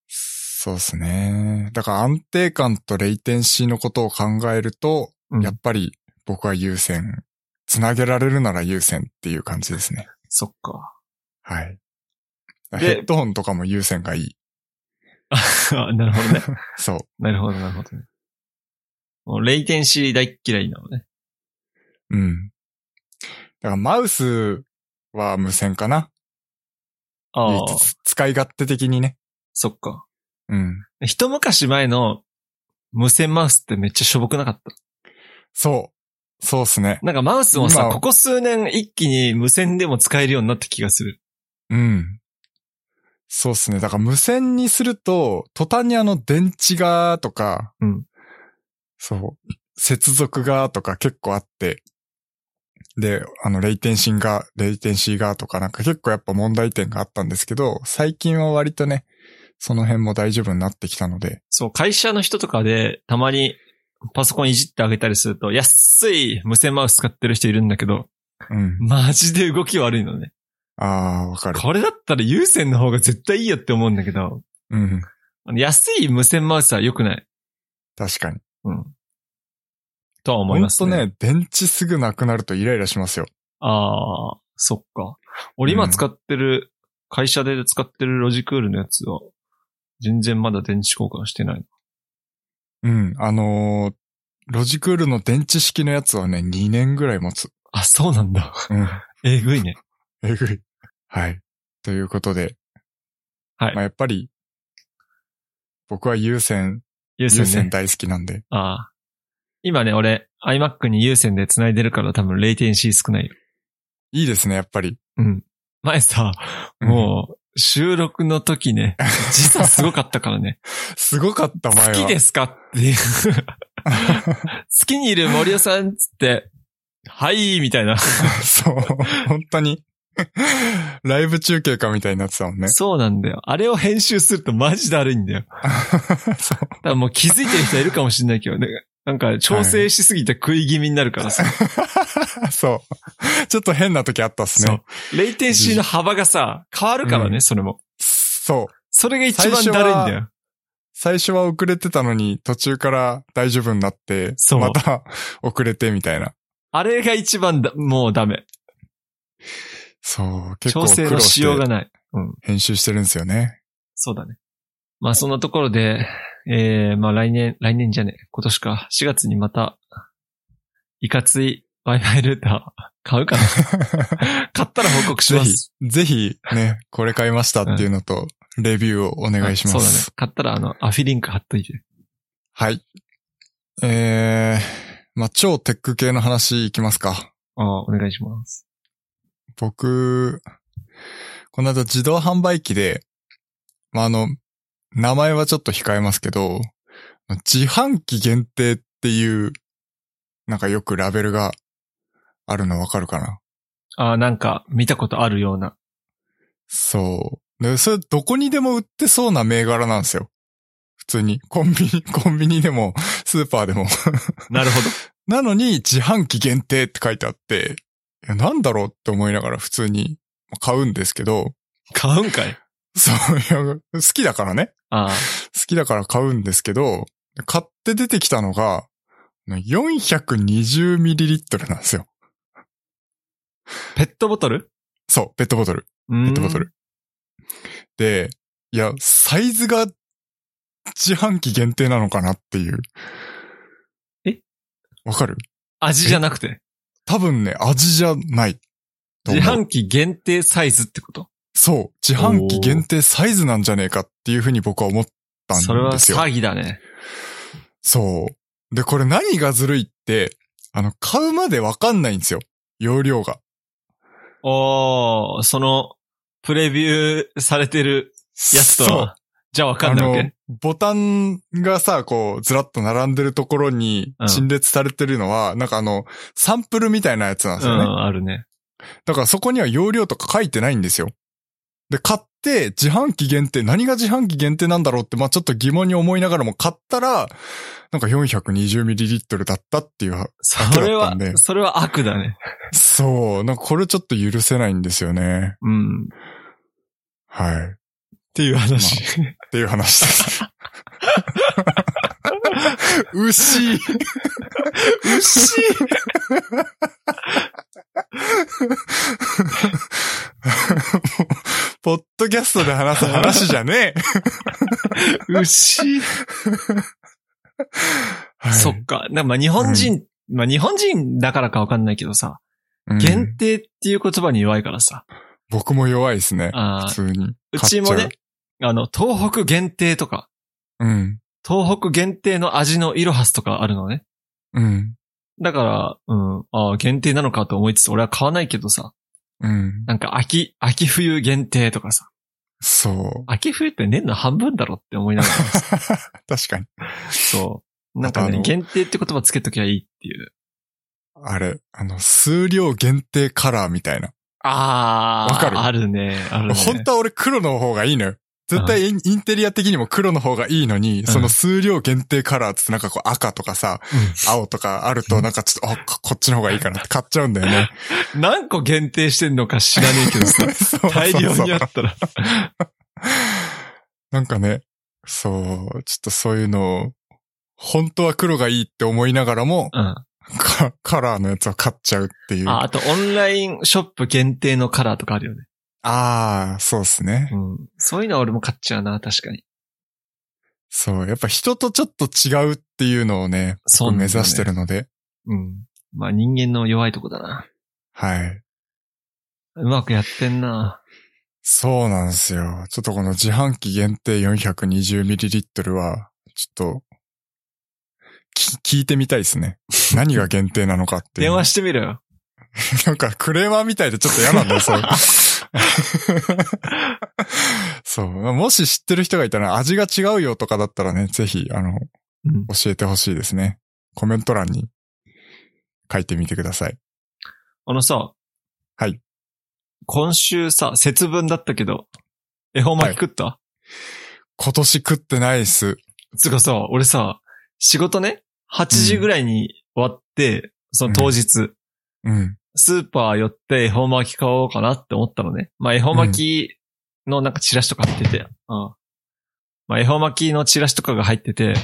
そうですね。だから安定感とレイテンシーのことを考えると、うんやっぱり僕は優先。つなげられるなら優先っていう感じですね。そっか。はい。でヘッドホンとかも優先がいい。あ なるほどね。そう。なるほど、なるほどね。もうレイテンシー大っ嫌いなのね。うん。だからマウスは無線かな。ああ使い勝手的にね。そっか。うん。一昔前の無線マウスってめっちゃしょぼくなかった？そう。そうっすね。なんかマウスもさ、今ここ数年一気に無線でも使えるようになった気がする。うん。そうっすね。だから無線にすると、途端にあの電池がとか、うんそう、接続がとか結構あって、で、あの、レイテンシーが、レイテンシーがとかなんか結構やっぱ問題点があったんですけど、最近は割とね、その辺も大丈夫になってきたので、そう、会社の人とかでたまにパソコンいじってあげたりすると、安い無線マウス使ってる人いるんだけど、うん。マジで動き悪いのね。ああ、わかる。これだったら有線の方が絶対いいよって思うんだけど、うん。安い無線マウスは良くない。確かに。うん。とは思いほんますね。とね、電池すぐなくなるとイライラしますよ。ああ、そっか。俺今使ってる、会社で使ってるロジクールのやつは、全然まだ電池交換してない。うん。あのーロジクールの電池式のやつはね、2年ぐらい持つ。あ、そうなんだ。うん。えぐいね。えぐい。はい。ということで、はいまあ、やっぱり、僕は有線、有線ね。有線大好きなんで。ああ。今ね、俺、iMac に有線で繋いでるから多分レイテンシー少ないよ。いいですね、やっぱり。うん。前さ、もう、収録の時ね、時差すごかったからね。うん。すごかった前は。好きですかっていう。好きにいる森尾さんっつって、はい、みたいな。そう。本当に。ライブ中継かみたいになってたもんね。そうなんだよ。あれを編集するとマジだるいんだよ。そう。だからもう気づいてる人いるかもしれないけどね。なんか調整しすぎて食い気味になるからさ。そう。ちょっと変な時あったっすね。レイテンシーの幅がさ、変わるからね、うんそれも。そう。それが一番だるいんだよ。最初は遅れてたのに、途中から大丈夫になって、そうまた 遅れてみたいな。あれが一番だ、もうダメ。そう。結構調整のしようがてない。うん。編集してるんですよね。そうだね。まあそんなところで、えー、まあ来年、来年じゃねえ、今年か、4月にまた、いかつい Wi-Fi ルーター買うかな 買ったら報告しぜます。ひ、ぜひね、これ買いましたっていうのと、レビューをお願いしまそうだねす。。買ったらあの、アフィリンク貼っといて。はい。えー、まあ、超テック系の話いきますか。ああ、お願いします。僕、この間自動販売機で、まあ、あの、名前はちょっと控えますけど、自販機限定っていう、なんかよくラベルがあるのわかるかな？ああ、なんか、見たことあるような。そう。で、それどこにでも売ってそうな銘柄なんですよ。普通に。コンビニ、コンビニでも、スーパーでも。なるほど。なのに、自販機限定って書いてあって、いや、なんだろうって思いながら普通に買うんですけど、買うんかいそう、いや、好きだからね。ああ、好きだから買うんですけど、買って出てきたのが、420ml なんですよ。ペットボトル？そう、ペットボトル。ペペットボト。ル。で、いや、サイズが自販機限定なのかなっていう。え？わかる？味じゃなくて？多分ね、味じゃない。自販機限定サイズってこと？そう。自販機限定サイズなんじゃねえかっていうふうに僕は思ったんですよ。それは詐欺だね。そう。で、これ何がずるいって、あの、買うまでわかんないんですよ。容量が。おー、その、プレビューされてるやつとそうは、じゃあわかんないわあけの、ボタンがさ、こう、ずらっと並んでるところにうん陳列されてるのは、なんかあの、サンプルみたいなやつなんですよね。うん、あるね。だからそこには容量とか書いてないんですよ。で、買って自販機限定、何が自販機限定なんだろうって、まあちょっと疑問に思いながらも買ったら、なんか 420ml だったっていう。それはそれは悪だね。そう、なんかこれちょっと許せないんですよね。うん。っはい。ていう話。っていう話です。牛牛 ポッドキャストで話す話じゃね牛、え。はいそっか。なまあ日本人、まあ日本人だからかわかんないけどさ、うん限定っていう言葉に弱いからさ。僕も弱いですね。普通に。うちもね、あの、東北限定とか。うん。東北限定の味のイロハスとかあるのね。うん。だから、うん、ああ、限定なのかと思いつつ、俺は買わないけどさ、うん。なんか秋、秋冬限定とかさ、そう。秋冬って年の半分だろって思いながらさ、確かに。そう。なんかね、限定って言葉つけときゃいいっていう。あれ、あの、数量限定カラーみたいな。あー、わかる？あるね、あるね。本当は俺黒の方がいいのよ。絶対インテリア的にも黒の方がいいのに、んその数量限定カラーっつってなんかこう赤とかさ、青とかあるとなんかちょっと、あ、ここっちの方がいいかなって買っちゃうんだよね。うん何個限定してんのか知らねえけどさ、大量にあったら。なんかね、そう、ちょっとそういうのを、本当は黒がいいって思いながらも、うん。カカラーのやつを買っちゃうっていう。あ、ああとオンラインショップ限定のカラーとかあるよね。あー、そうっすね。うん。そういうのは俺も買っちゃうな、確かに。そう、やっぱ人とちょっと違うっていうのをね、そう目指してるので、うん。まあ人間の弱いとこだな。はい。うまくやってんな。そうなんですよ。ちょっとこの自販機限定 420ml は、ちょっと、き聞いてみたいですね。何が限定なのかっていう。電話してみろよ。なんかクレーマーみたいでちょっと嫌なんだよ、それ。そう。もし知ってる人がいたら味が違うよとかだったらね、ぜひ、あの、うん。教えてほしいですね。コメント欄に書いてみてください。あのさ。はい。今週さ、節分だったけど、恵方巻き食った、今年食ってないっす。つうかさ、俺さ、仕事ね、8時ぐらいに終わって、その当日、うん。スーパー寄って恵方巻き買おうかなって思ったのね。まあ恵方巻きのなんかチラシとか入ってて、うん。まあ恵方巻きのチラシとかが入ってて、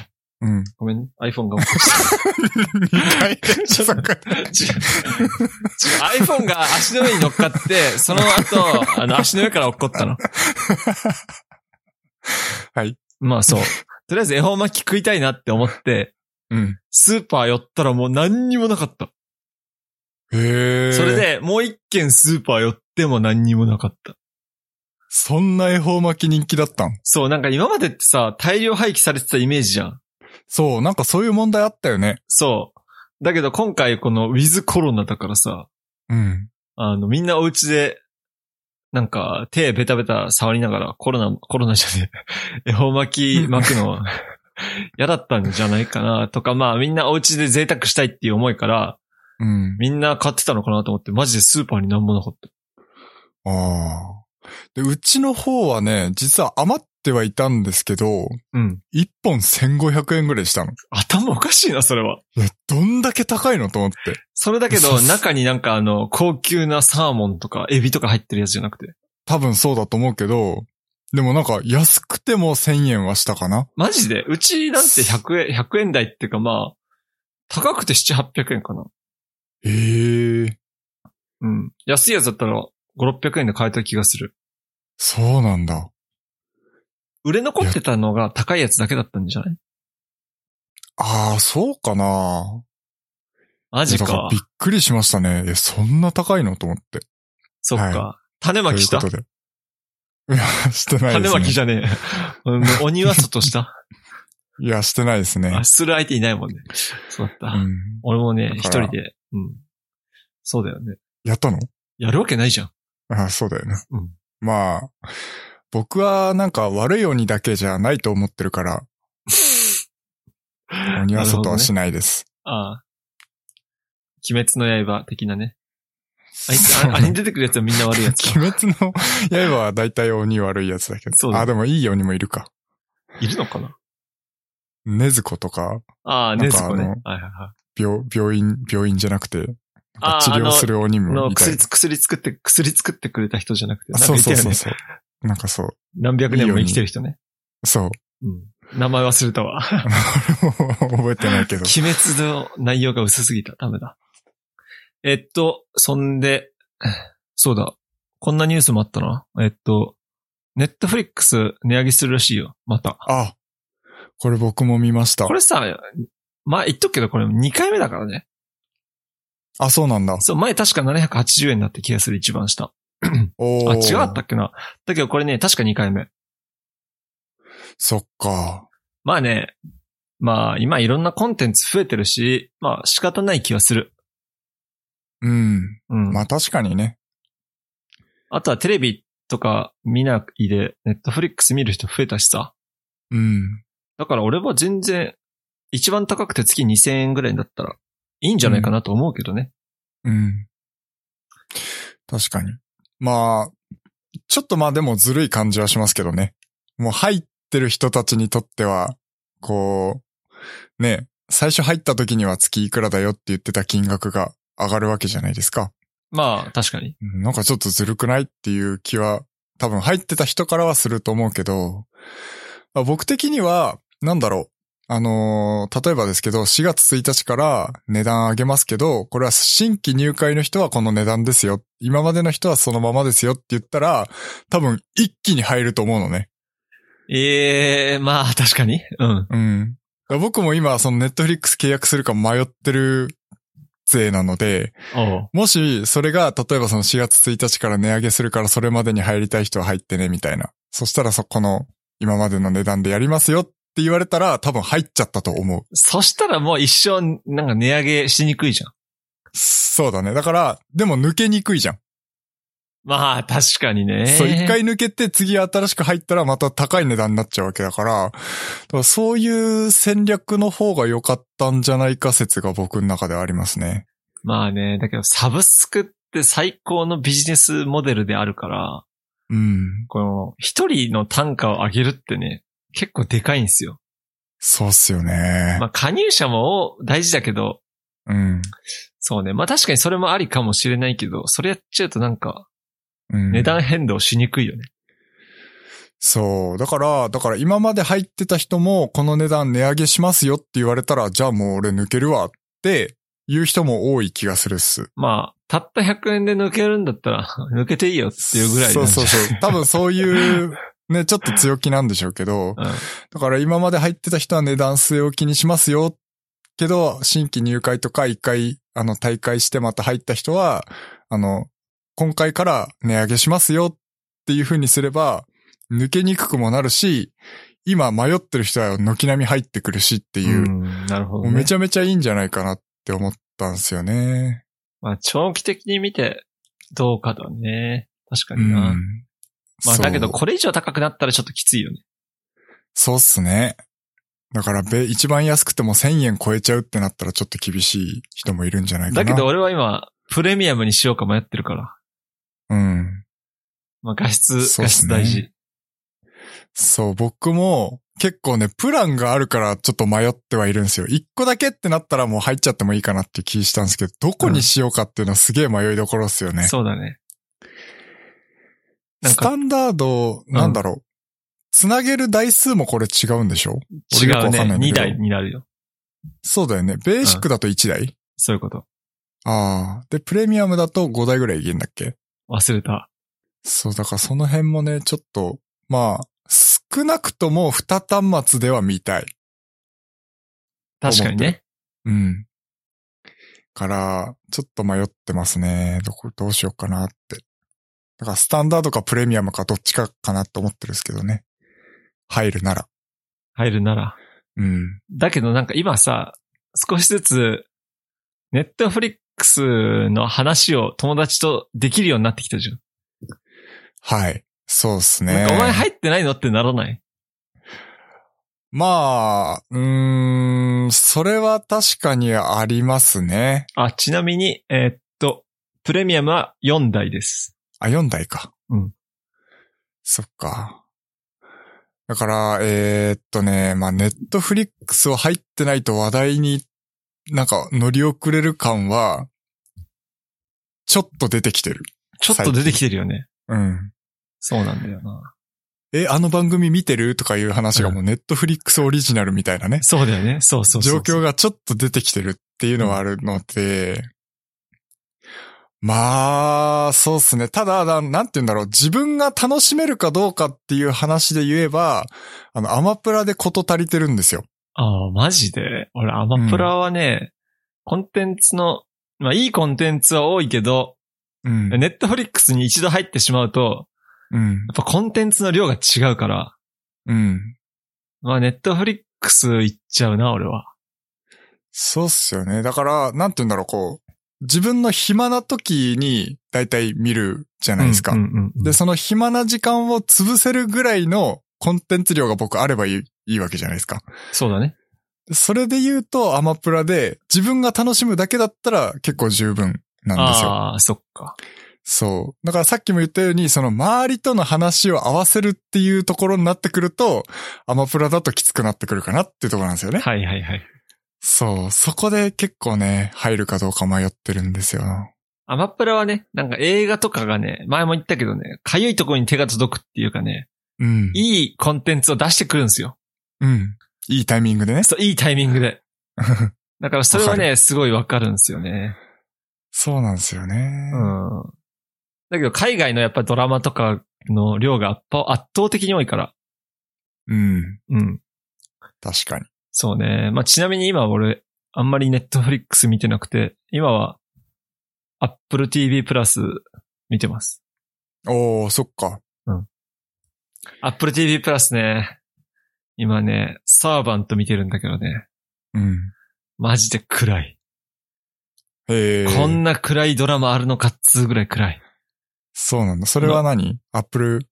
うん。ごめんね、iPhone が落ち2回でちょっと iPhone が足の上に乗っかって、その後、あの足の上から落っこったの。はい。まあそう。とりあえず恵方巻き食いたいなって思って、うん。スーパー寄ったらもう何にもなかった。へえ。それ、で、もう一軒スーパー寄っても何にもなかった。そんな恵方巻き人気だったん？そう、なんか今までってさ、大量廃棄されてたイメージじゃん。そう、なんかそういう問題あったよね。そう。だけど今回このウィズコロナだからさ、うん。あの、みんなお家で、なんか手ベタベタ触りながらコロナ、コロナじゃねえ、恵方巻き巻くの 嫌だったんじゃないかなとか、まあみんなお家で贅沢したいっていう思いから、うん。みんな買ってたのかなと思って、マジでスーパーになんもなかった。ああ。で、うちの方はね、実は余ってはいたんですけど、うん。1本1500円ぐらいしたの。頭おかしいな、それは。いや、どんだけ高いのと思って。それだけど、中になんかあの、高級なサーモンとか、エビとか入ってるやつじゃなくて。多分そうだと思うけど、でもなんか安くても1000円はしたかなマジで？うちなんて100円、100円台っていうかまあ、高くて7、800円かな。ええうん。安いやつだったら5、600円で買えた気がする。そうなんだ。売れ残ってたのが高いやつだけだったんじゃない？ああ、そうかなマジかいやだらび。っくりしましたね。え、そんな高いの？と思って。そっか。は種まきした？ということで。いや、してないです、ね。種まきじゃねえ。うん鬼は外した？いや、してないですねあ。する相手いないもんね。そうだった。うん。俺もね、一人で。うん。そうだよね。やったの？やるわけないじゃん。あそうだよね。うんまあ、僕はなんか悪い鬼だけじゃないと思ってるから、鬼は外はしないです。ああ。鬼滅の刃的なね。あいつ、ああれに出てくるやつはみんな悪いやつか。鬼滅の刃は大体鬼悪いやつだけど。そうだあ、でもいい鬼もいるか。いるのかな？ねずことか、ああ、ねずこね。はいはいはい。病、病院、病院じゃなくて、治療する鬼あもいたりの薬、。薬作って、薬作ってくれた人じゃなくて、そう。そうそうそう。なんかそう。何百年も生きてる人ね。そう。うん。名前忘れたわ。覚えてないけど。鬼滅の内容が薄すぎた。ダメだ。えっと、そんで、そうだ。こんなニュースもあったな。えっと、ネットフリックス値上げするらしいよ。また。あ、これ僕も見ましたこ。れさ、まあ、言っとくけど、これ2回目だからね。あ、そうなんだ。そう、前確か780円だった気がする、一番下。お あ、違かったっっけな。だけどこれね、確か2回目。そっか。まあね、まあ、今いろんなコンテンツ増えてるし、まあ仕方ない気はする。うん。うん。まあ確かにね。あとはテレビとか見ないで、ネットフリックス見る人増えたしさ。うん。だから俺は全然、一番高くて月2000円ぐらいだったら、いいんじゃないかなと思うけどね。うん。確かに。まあ、ちょっとまあでもずるい感じはしますけどね。もう入ってる人たちにとっては、こう、ね、最初入った時には月いくらだよって言ってた金額が上がるわけじゃないですか。まあ、確かに。うんなんかちょっとずるくないっていう気は、多分入ってた人からはすると思うけど、まあ僕的には、なんだろう。あのー例えばですけど、4月1日から値段上げますけど、これは新規入会の人はこの値段ですよ。今までの人はそのままですよって言ったら、多分一気に入ると思うのね。ええまあ、確かに。うん。うん。僕も今、そのネットフリックス契約するか迷ってる勢なので、もし、それが、例えばその4月1日から値上げするからそれまでに入りたい人は入ってね、みたいな。そしたらそこの、今までの値段でやりますよって言われたら、多分入っちゃったと思う。そしたらもう一生、なんか値上げしにくいじゃん。そうだね。だから、でも抜けにくいじゃん。まあ、確かにね。そう、一回抜けて次新しく入ったらまた高い値段になっちゃうわけだから、だからそういう戦略の方が良かったんじゃないか説が僕の中ではありますね。まあね、だけどサブスクって最高のビジネスモデルであるから、うん。この一人の単価を上げるってね、結構でかいんですよ。そうっすよね。まあ加入者も大事だけど、うん。そうね。まあ確かにそれもありかもしれないけど、それやっちゃうとなんかうん値段変動しにくいよね。そう。だから、だから今まで入ってた人もこの値段値上げしますよって言われたら、じゃあもう俺抜けるわって言う人も多い気がするっす。まあ、たった100円で抜けるんだったら、抜けていいよっていうぐらいそうそうそう。多分そういうね、ちょっと強気なんでしょうけど、うん。だから今まで入ってた人は値段据え置きにしますよ。けど、新規入会とか一回、あの、大会してまた入った人は、あの、今回から値上げしますよっていう風にすれば、抜けにくくもなるし、今迷ってる人は軒並み入ってくるしっていう、うんなるほど、ね。めちゃめちゃいいんじゃないかなって思ったんですよね。まあ、長期的に見て、どうかだね。確かうにな。ん。まあ、だけど、これ以上高くなったらちょっときついよね。そうっすね。だから、べ、一番安くても1000円超えちゃうってなったらちょっと厳しい人もいるんじゃないかな。だけど、俺は今、プレミアムにしようか迷ってるから。うん。まあ、画質、ね質大事。そう、僕も結構ね、プランがあるからちょっと迷ってはいるんですよ。一個だけってなったらもう入っちゃってもいいかなって気したんですけど、どこにしようかっていうのはすげえ迷いどころですよね。そうだね。スタンダード、なんだろう。つなげる台数もこれ違うんでしょ？違うね。2かんないんだけど台になるよ。そうだよね。ベーシックだと1台、そういうこと。ああ。で、プレミアムだと5台ぐらいいけんだっけ？忘れた。そう、だからその辺もね、ちょっと、まあ、少なくとも2端末では見たい。確かにね。うん。から、ちょっと迷ってますね。どこ、どうしようかなって。だから、スタンダードかプレミアムかどっちかかなって思ってるんですけどね。入るなら。入るなら。うん。だけどなんか今さ、少しずつ、ネットフリックスの話を友達とできるようになってきたじゃん。はい。そうっすね。なんかお前入ってないのってならない？まあ、うーん、それは確かにありますね。あ、ちなみに、えーっと、プレミアムは4台です。あ、4台か。うん。そっか。だから、えーっとね、まあ、ネットフリックスを入ってないと話題になんか乗り遅れる感は、ちょっと出てきてる。ちょっと出てきてるよね。うん。そうなんだよな。え、あの番組見てるとかいう話がもうネットフリックスオリジナルみたいなね、そうだよね。そうそうそう状況がちょっと出てきてるっていうのはあるので、まあ、そうっすね。ただ、ななんて言うんだろう。自分が楽しめるかどうかっていう話で言えば、あの、アマプラでこと足りてるんですよ。ああ、マジで？俺、アマプラはね、コンテンツの、まあいいコンテンツは多いけど、うん。ネットフリックスに一度入ってしまうと、うん。やっぱコンテンツの量が違うから、うん。まあネットフリックス行っちゃうな、俺は。そうっすよね。だから、なんて言うんだろう、こう、自分の暇な時に大体見るじゃないですか。で、その暇な時間を潰せるぐらいのコンテンツ量が僕あればいいいいわけじゃないですか。そうだね。それで言うと、アマプラで自分が楽しむだけだったら結構十分なんですよ。ああ、そっか。そう。だからさっきも言ったように、その周りとの話を合わせるっていうところになってくると、アマプラだときつくなってくるかなっていうところなんですよね。はいはいはい。そう。そこで結構ね、入るかどうか迷ってるんですよ。アマプラはね、なんか映画とかがね、前も言ったけどね、かゆいところに手が届くっていうかね、うん。いいコンテンツを出してくるんですよ。うん。いいタイミングでね。そう、いいタイミングで。だからそれはね、すごいわかるんですよね。そうなんですよね。うん。だけど海外のやっぱドラマとかの量が圧倒圧倒的に多いから。うん。うん。確かに。そうね。まあ、ちなみに今俺、あんまりネットフリックス見てなくて、今は、Apple TV プラス見てます。おー、そっか。Apple TV プラスね、今ね、サーバント見てるんだけどね、うん。マジで暗い。えー、こんな暗いドラマあるのかっつうぐらい暗い。そうなんだ。それは何 ?Apple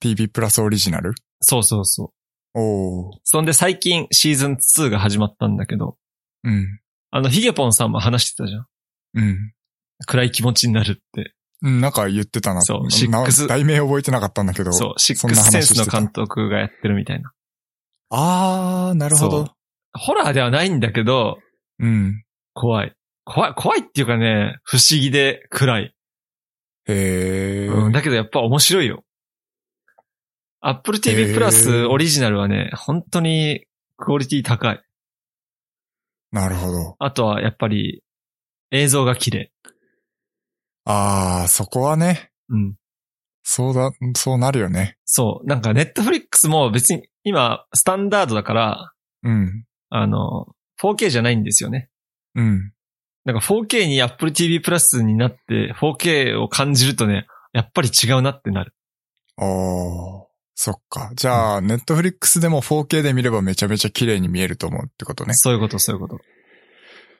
TV プラスオリジナル？そうそうそう。おー。そんで最近シーズン2が始まったんだけど、うん。あの、ヒゲポンさんも話してたじゃん。うん。暗い気持ちになるって。うん、なんか言ってたな。そうなシックス題名覚えてなかったんだけど。そう、シックスセンスの監督がやってるみたいな。あー、なるほど。ホラーではないんだけど、うん。怖い。怖い、怖いっていうかね、不思議で暗い。へー。うん、だけどやっぱ面白いよ。Apple へ TV ープラスオリジナルはね、本当にクオリティ高い。なるほど。あとはやっぱり映像が綺麗。あー、そこはね、うん。そうだ、そうなるよね。そう。なんかネットフリックスも別に今、スタンダードだから、うん。あの、4K じゃないんですよね。うん。なんか 4K に Apple TV プラスになって 4K を感じるとね、やっぱり違うなってなる。おー。そっか。じゃあ、ネットフリックスでも 4K で見ればめちゃめちゃ綺麗に見えると思うってことね。そういうこと、そういうこと。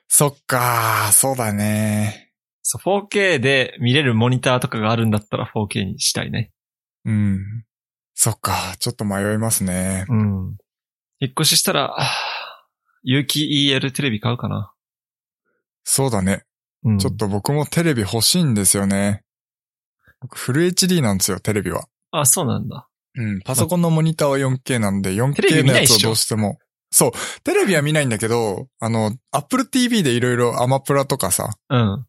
そっか。そうだね。そう、4K で見れるモニターとかがあるんだったら 4K にしたいね。うん。そっか。ちょっと迷いますね。うん。引っ越ししたら、有機 EL テレビ買うかな。そうだね。うん。ちょっと僕もテレビ欲しいんですよね。僕フル HD なんですよ、テレビは。あ、そうなんだ。うん。パソコンのモニターは 4K なんで、テレ 4K ビ見ないっしょのやつをどうしても。そう。テレビは見ないんだけど、あの、Apple TV でいろいろアマプラとかさ、うん。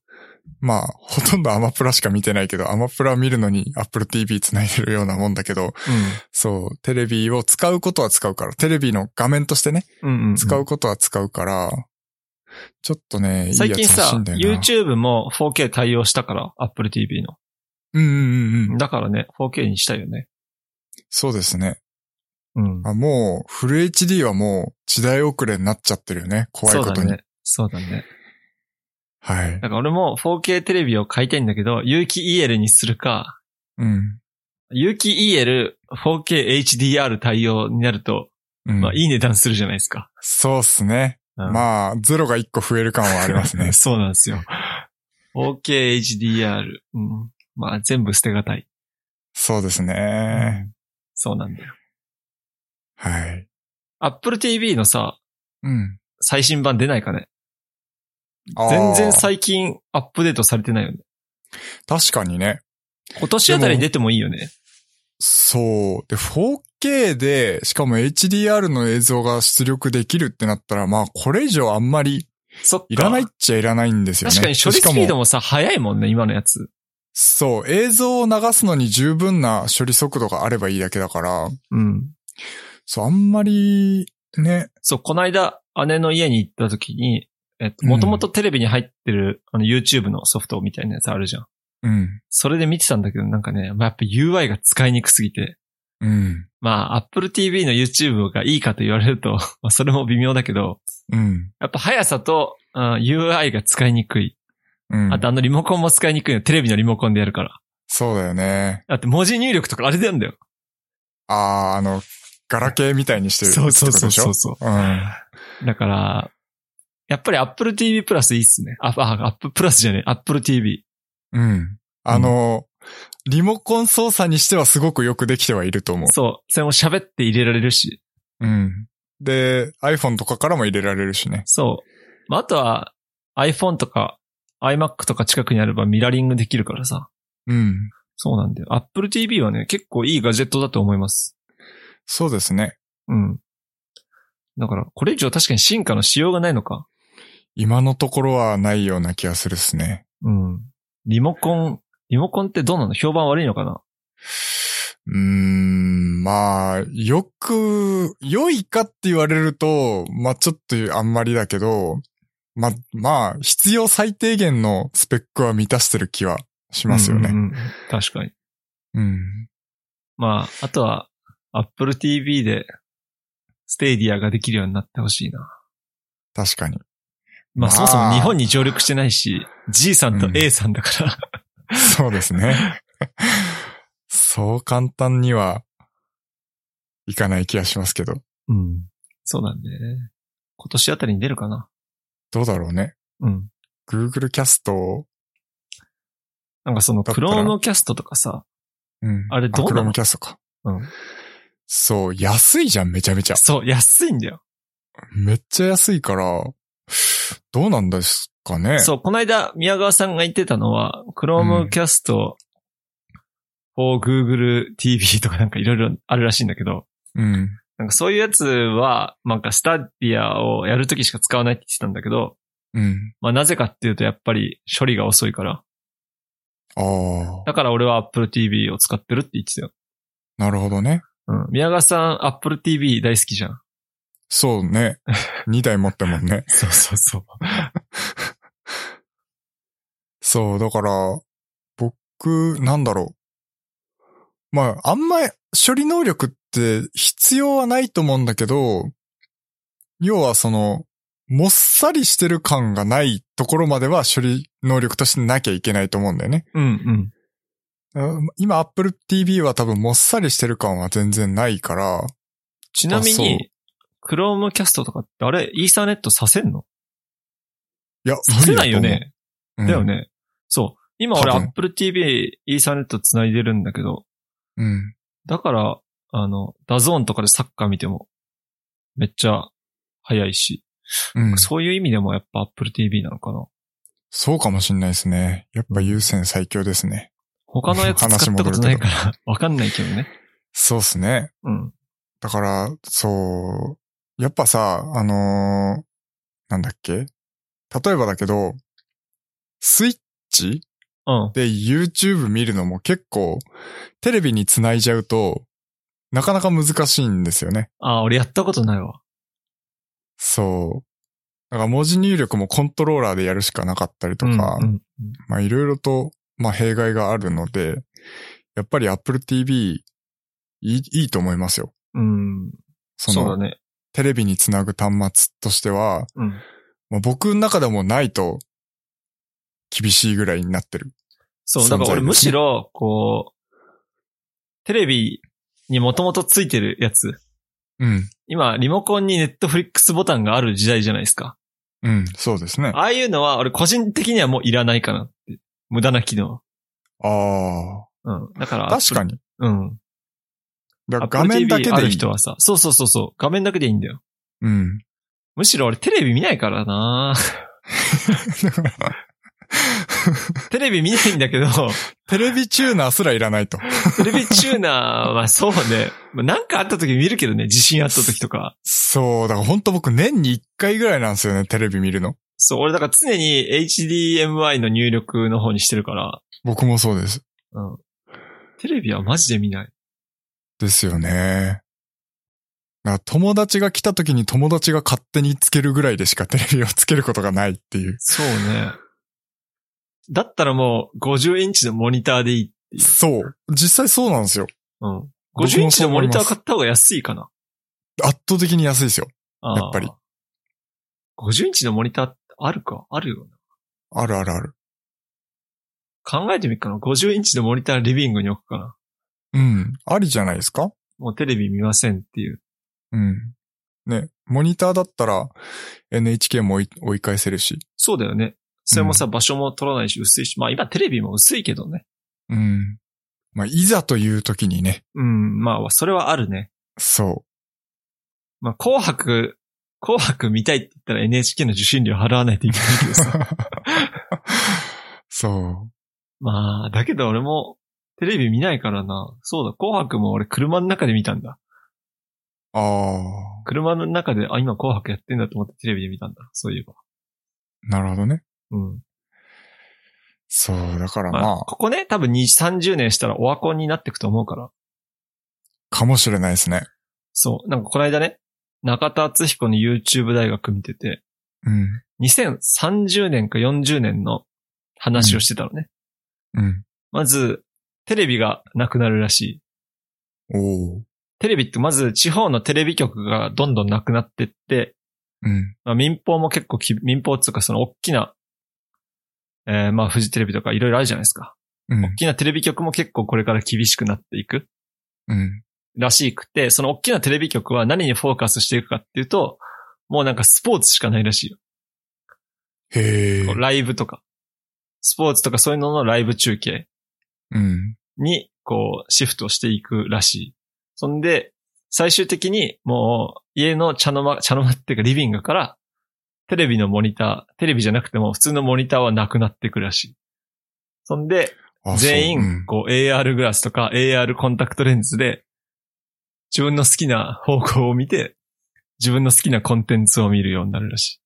まあ、ほとんどアマプラしか見てないけど、アマプラ見るのに Apple TV 繋いでるようなもんだけど、そう、テレビを使うことは使うから、テレビの画面としてね、うん。うん、うん。使うことは使うから、ちょっとね、最近さ。YouTube も 4K 対応したから、Apple TV の。うんうんうんうん。だからね、4K にしたいよね。そうですね。うん。あもう、フル HD はもう時代遅れになっちゃってるよね。怖いことに。そうだね。そうだね。はいだ。から俺も 4K テレビを買いたいんだけど、有機 EL にするか、うん。有機 EL 4K HDR 対応になると、うん、まあいい値段するじゃないですか。そうっすね。うん。まあ、ゼロが一個増える感はありますね そうなんですよ。4K HDR。うん。まあ全部捨てがたい。そうですね。そうなんだよ。はい。Apple TV のさ、うん。最新版出ないかね？全然最近アップデートされてないよね。確かにね。今年あたりに出てもいいよね。そう。で、4K で、しかも HDR の映像が出力できるってなったら、まあ、これ以上あんまり。いらないっちゃいらないんですよね。確かに処理スピードも。もさ、速いもんね、今のやつ。そう。映像を流すのに十分な処理速度があればいいだけだから、うん。そう、あんまり、ね。そう、この間、姉の家に行った時に、えっと、うんもともとテレビに入ってる、あの、YouTube のソフトみたいなやつあるじゃん。うん。それで見てたんだけど、なんかね、まあ、やっぱ UI が使いにくすぎて、うん。まあ、Apple TV の YouTube がいいかと言われると、まあ、それも微妙だけど、うん。やっぱ速さと、あ UI が使いにくい。うん。あとあのリモコンも使いにくいの。テレビのリモコンでやるから。そうだよね。だって文字入力とかあれなんだよ。あー、あの、ガラケーみたいにしてるってことでしょ？そうそうそうそううん。だから、やっぱり Apple TV プラスいいっすね。あ、あ、アッププラスじゃねえ。Apple TV。うん。あの、リモコン操作にしてはすごくよくできてはいると思う。そう。それも喋って入れられるし。うん。で、iPhone とかからも入れられるしね。そう。まあ、あとは iPhone とか iMac とか近くにあればミラーリングできるからさ。うん。そうなんだよ。Apple TV はね、結構いいガジェットだと思います。そうですね。うん。だから、これ以上確かに進化のしようがないのか。今のところはないような気がするっすね。うん。リモコン、リモコンってどうなの評判悪いのかな？うーん、まあ、よく、良いかって言われると、まあちょっとあんまりだけど、ま、まあ、必要最低限のスペックは満たしてる気はしますよね。うんうんうん確かに。うん。まあ、あとは、Apple TV で、ステイディアができるようになってほしいな。確かに。まあ、まあそもそも日本に上陸してないし、G さんとうん A さんだから。そうですね。そう簡単には、いかない気がしますけど。うん。そうなんでね。今年あたりに出るかな。どうだろうね。うん。Google キャスト、なんかその、クロームキャストとかさ、うん。あれどうなの？Chrome キャストか。うん。そう、安いじゃん、めちゃめちゃ。そう、安いんだよ。めっちゃ安いから、どうなんですかね。そう、この間、宮川さんが言ってたのは、クロームキャスト for Google TV とかなんかいろいろあるらしいんだけど、うん。なんかそういうやつは、なんかスタディアをやるときしか使わないって言ってたんだけど、うん。まあなぜかっていうとやっぱり処理が遅いから。ああ、だから俺は Apple TV を使ってるって言ってたよ。なるほどね。うん。宮川さん Apple TV 大好きじゃん。そうね。2台持ってもんね。そうそうそう。そう、だから、僕、なんだろう。まあ、あんま処理能力って必要はないと思うんだけど、要はその、もっさりしてる感がないところまでは処理能力としてなきゃいけないと思うんだよね。うんうん。うん今 Apple TV は多分もっさりしてる感は全然ないから、ちなみに、Chromecast とかってあれ、イーサーネットさせんの？いや、させないよね。だよね。そう。今俺 Apple TV イーサーネット繋いでるんだけど、うん。うん。だから、あの、 DAZN とかでサッカー見ても、めっちゃ早いし、うん。そういう意味でもやっぱ Apple TV なのかな？そうかもしんないですね。やっぱ有線最強ですね。他のやつ使ったことないから、わかんないけどね。そうっすね。うん。だから、そう。やっぱさ、あのーなんだっけ？例えばだけど、スイッチうん。で YouTube 見るのも結構、テレビにつないじゃうと、なかなか難しいんですよね。あ、俺やったことないわ。そう。だから文字入力もコントローラーでやるしかなかったりとか、うんうんまあいろいろと、まあ弊害があるので、やっぱり Apple TV いいいいと思いますよ。うん。うん。その、そうだね。テレビにつなぐ端末としては、うん。まあ、僕の中でもないと厳しいぐらいになってる。そう、だから俺むしろ、こう、テレビにもともとついてるやつ。うん。今、リモコンにネットフリックスボタンがある時代じゃないですか。うん、そうですね。ああいうのは、俺個人的にはもういらないかなって。無駄な機能。あうん。だから、あ。確かに。に。うん。だから画面だけでいい。る人はさ、そうそうそうそう、画面だけでいいんだよ。うん。むしろ俺テレビ見ないからな テレビ見ないんだけど、テレビチューナーすらいらないと。テレビチューナーはそうね、まあなんかあった時見るけどね、地震あった時とか。そう、だから本当僕年に1回ぐらいなんですよね、テレビ見るの。そう、俺だから常に HDMI の入力の方にしてるから、僕もそうです。うん。テレビはマジで見ない。ですよね。友達が来た時に友達が勝手につけるぐらいでしかテレビをつけることがないっていう。そうね。だったらもう50インチのモニターでいいっていう。そう。実際そうなんですよ。うん。僕も50インチのモニター買った方が安いかな。圧倒的に安いですよ。やっぱり。50インチのモニターあるか？あるよな。あるあるある。考えてみっかな。50インチのモニターリビングに置くかな。うん。ありじゃないですか？もうテレビ見ませんっていう。うん。ね。モニターだったら NHK も追い返せるし。そうだよね。それもさ、場所も取らないし、薄いし。まあ今テレビも薄いけどね。うん。まあ、いざという時にね。うん、まあそれはあるね。そまあ紅白、紅白見たいって言ったら NHK の受信料払わないといけないけどうさ。そまあ、だけど俺もテレビ見ないからな。そうだ、紅白も俺車の中で見たんだ。う。ああ。車の中で、あ、今紅白やってんだと思ってテレビで見たんだ。そういえば。なるほどね。うん。そう、だからまあ、まあ、ここね、多分2、30年したらオワコンになっていくと思うから。かもしれないですね。そう。なんかこの間ね、中田敦彦の YouTube 大学見てて、うん。2030年か40年の話をしてたのね。うん。まず、テレビがなくなるらしい。おお。テレビってまず地方のテレビ局がどんどんなくなってって、うん。まあ、民放も結構き、民放っていうかその大きな、えーまあフジテレビとかいろいろあるじゃないですか。うん大。きなテレビ局も結構これから厳しくなっていくうん。らしくて、その大きなテレビ局は何にフォーカスしていくかっていうと、もうなんかスポーツしかないらしいよ。へえ。ライブとか。スポーツとかそういうののライブ中継うん。に、こう、シフトしていくらしい。そんで、最終的にもう、家の茶の間、茶の間っていうかリビングから、テレビのモニター、テレビじゃなくても普通のモニターはなくなっていくらしい。そんで、あ全員こう AR グラスとか AR コンタクトレンズで、自分の好きな方向を見て、自分の好きなコンテンツを見るようになるらしい。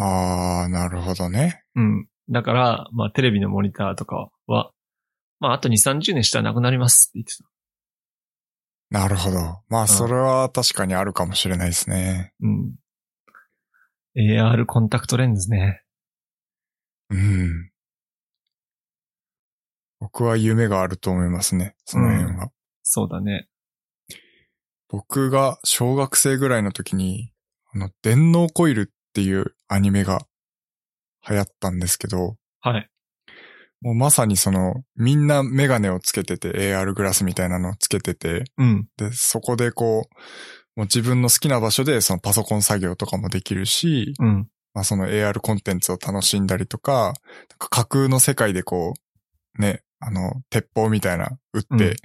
ああ、なるほどね。うん。だから、まあテレビのモニターとかは、まああと2、30年したらなくなりますって言ってた。なるほど。まあ、それは確かにあるかもしれないですね。うん。AR コンタクトレンズね。うん。僕は夢があると思いますね。その辺は。そうだね。僕が小学生ぐらいの時に、あの、電脳コイルっていうアニメが流行ったんですけど、はい。もうまさにその、みんなメガネをつけてて、AR グラスみたいなのをつけてて、うん。で、そこでこう、もう自分の好きな場所でそのパソコン作業とかもできるし、うん。まあその AR コンテンツを楽しんだりとか、か架空の世界でこう、ね、あの、鉄砲みたいな、撃って、うん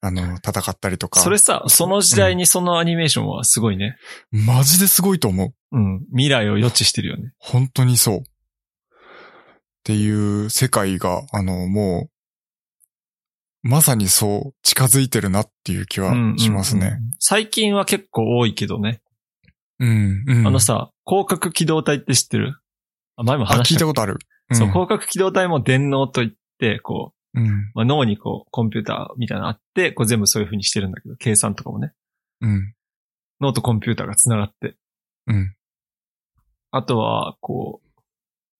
あの、戦ったりとか。それさ、その時代にそのアニメーションはすごいね。マジですごいと思う。うん。未来を予知してるよね。本当にそう。っていう世界が、あの、もう、まさにそう近づいてるなっていう気はしますね。うんうんうん最近は結構多いけどね。うん、うん。あのさ、広角機動隊って知ってる？あ、前も話したいたことある。うんそう、広角機動隊も電脳といって、こう、うん、まあ、脳にこう、コンピューターみたいなのあって、こう全部そういう風にしてるんだけど、計算とかもね。うん、脳とコンピューターが繋がって。うん、あとは、こう、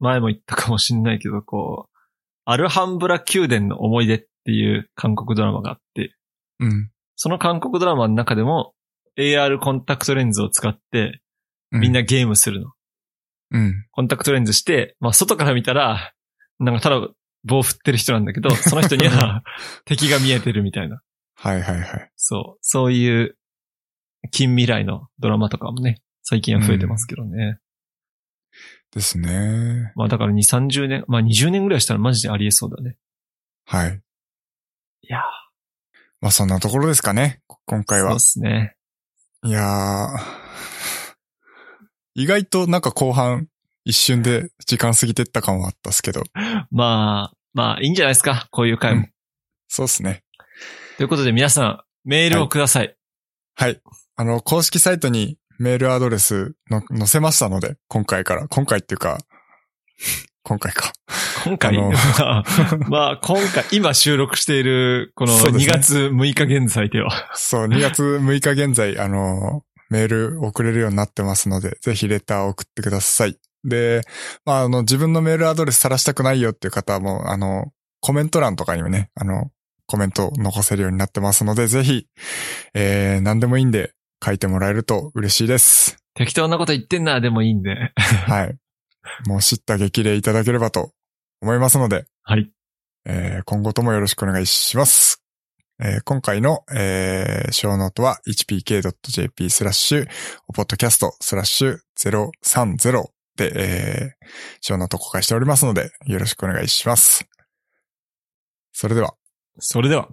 前も言ったかもしんないけど、こう、アルハンブラ宮殿の思い出っていう韓国ドラマがあって、うん。その韓国ドラマの中でも AR コンタクトレンズを使ってうみんな、ゲームするの。うん、コンタクトレンズして、まあ外から見たら、なんかただ棒振ってる人なんだけど、その人には敵が見えてるみたいな。はいはいはい。そう。そういう近未来のドラマとかもね、最近は増えてますけどね。ですね。まあだから2、30年、まあ20年ぐらいしたらマジでありえそうだね。はい。いやーまあそんなところですかね。今回はそうで。すね。いやー。意外となんか後半一瞬で時間過ぎてった感はあったっすけど。まあ、まあいいんじゃないですか。こういう回も。うんそうっすね。ということで皆さん、メールをください。はい。あの、公式サイトにメールアドレスの載せましたので、今回から。今回っていうか、今回か。今回、あの まあ今回、今収録している、この2そうですね月6日現在では。そう、2月6日現在、あの、メール送れるようになってますので、ぜひレターを送ってください。で、まあ、あの、自分のメールアドレス晒したくないよっていう方はもう、あの、コメント欄とかにもね、あの、コメントを残せるようになってますので、ぜひ、えー、何でもいいんで書いてもらえると嬉しいです。適当なこと言ってんな、でもいいんで。はい。もう叱咤激励いただければと思いますので、はい。えー今後ともよろしくお願いします。えー今回の、えー、ショーノートは hpk.jp スラッシュ、ポッドキャストスラッシュ030で、えー、ショーノート公開しておりますので、よろしくお願いします。それでは。それでは。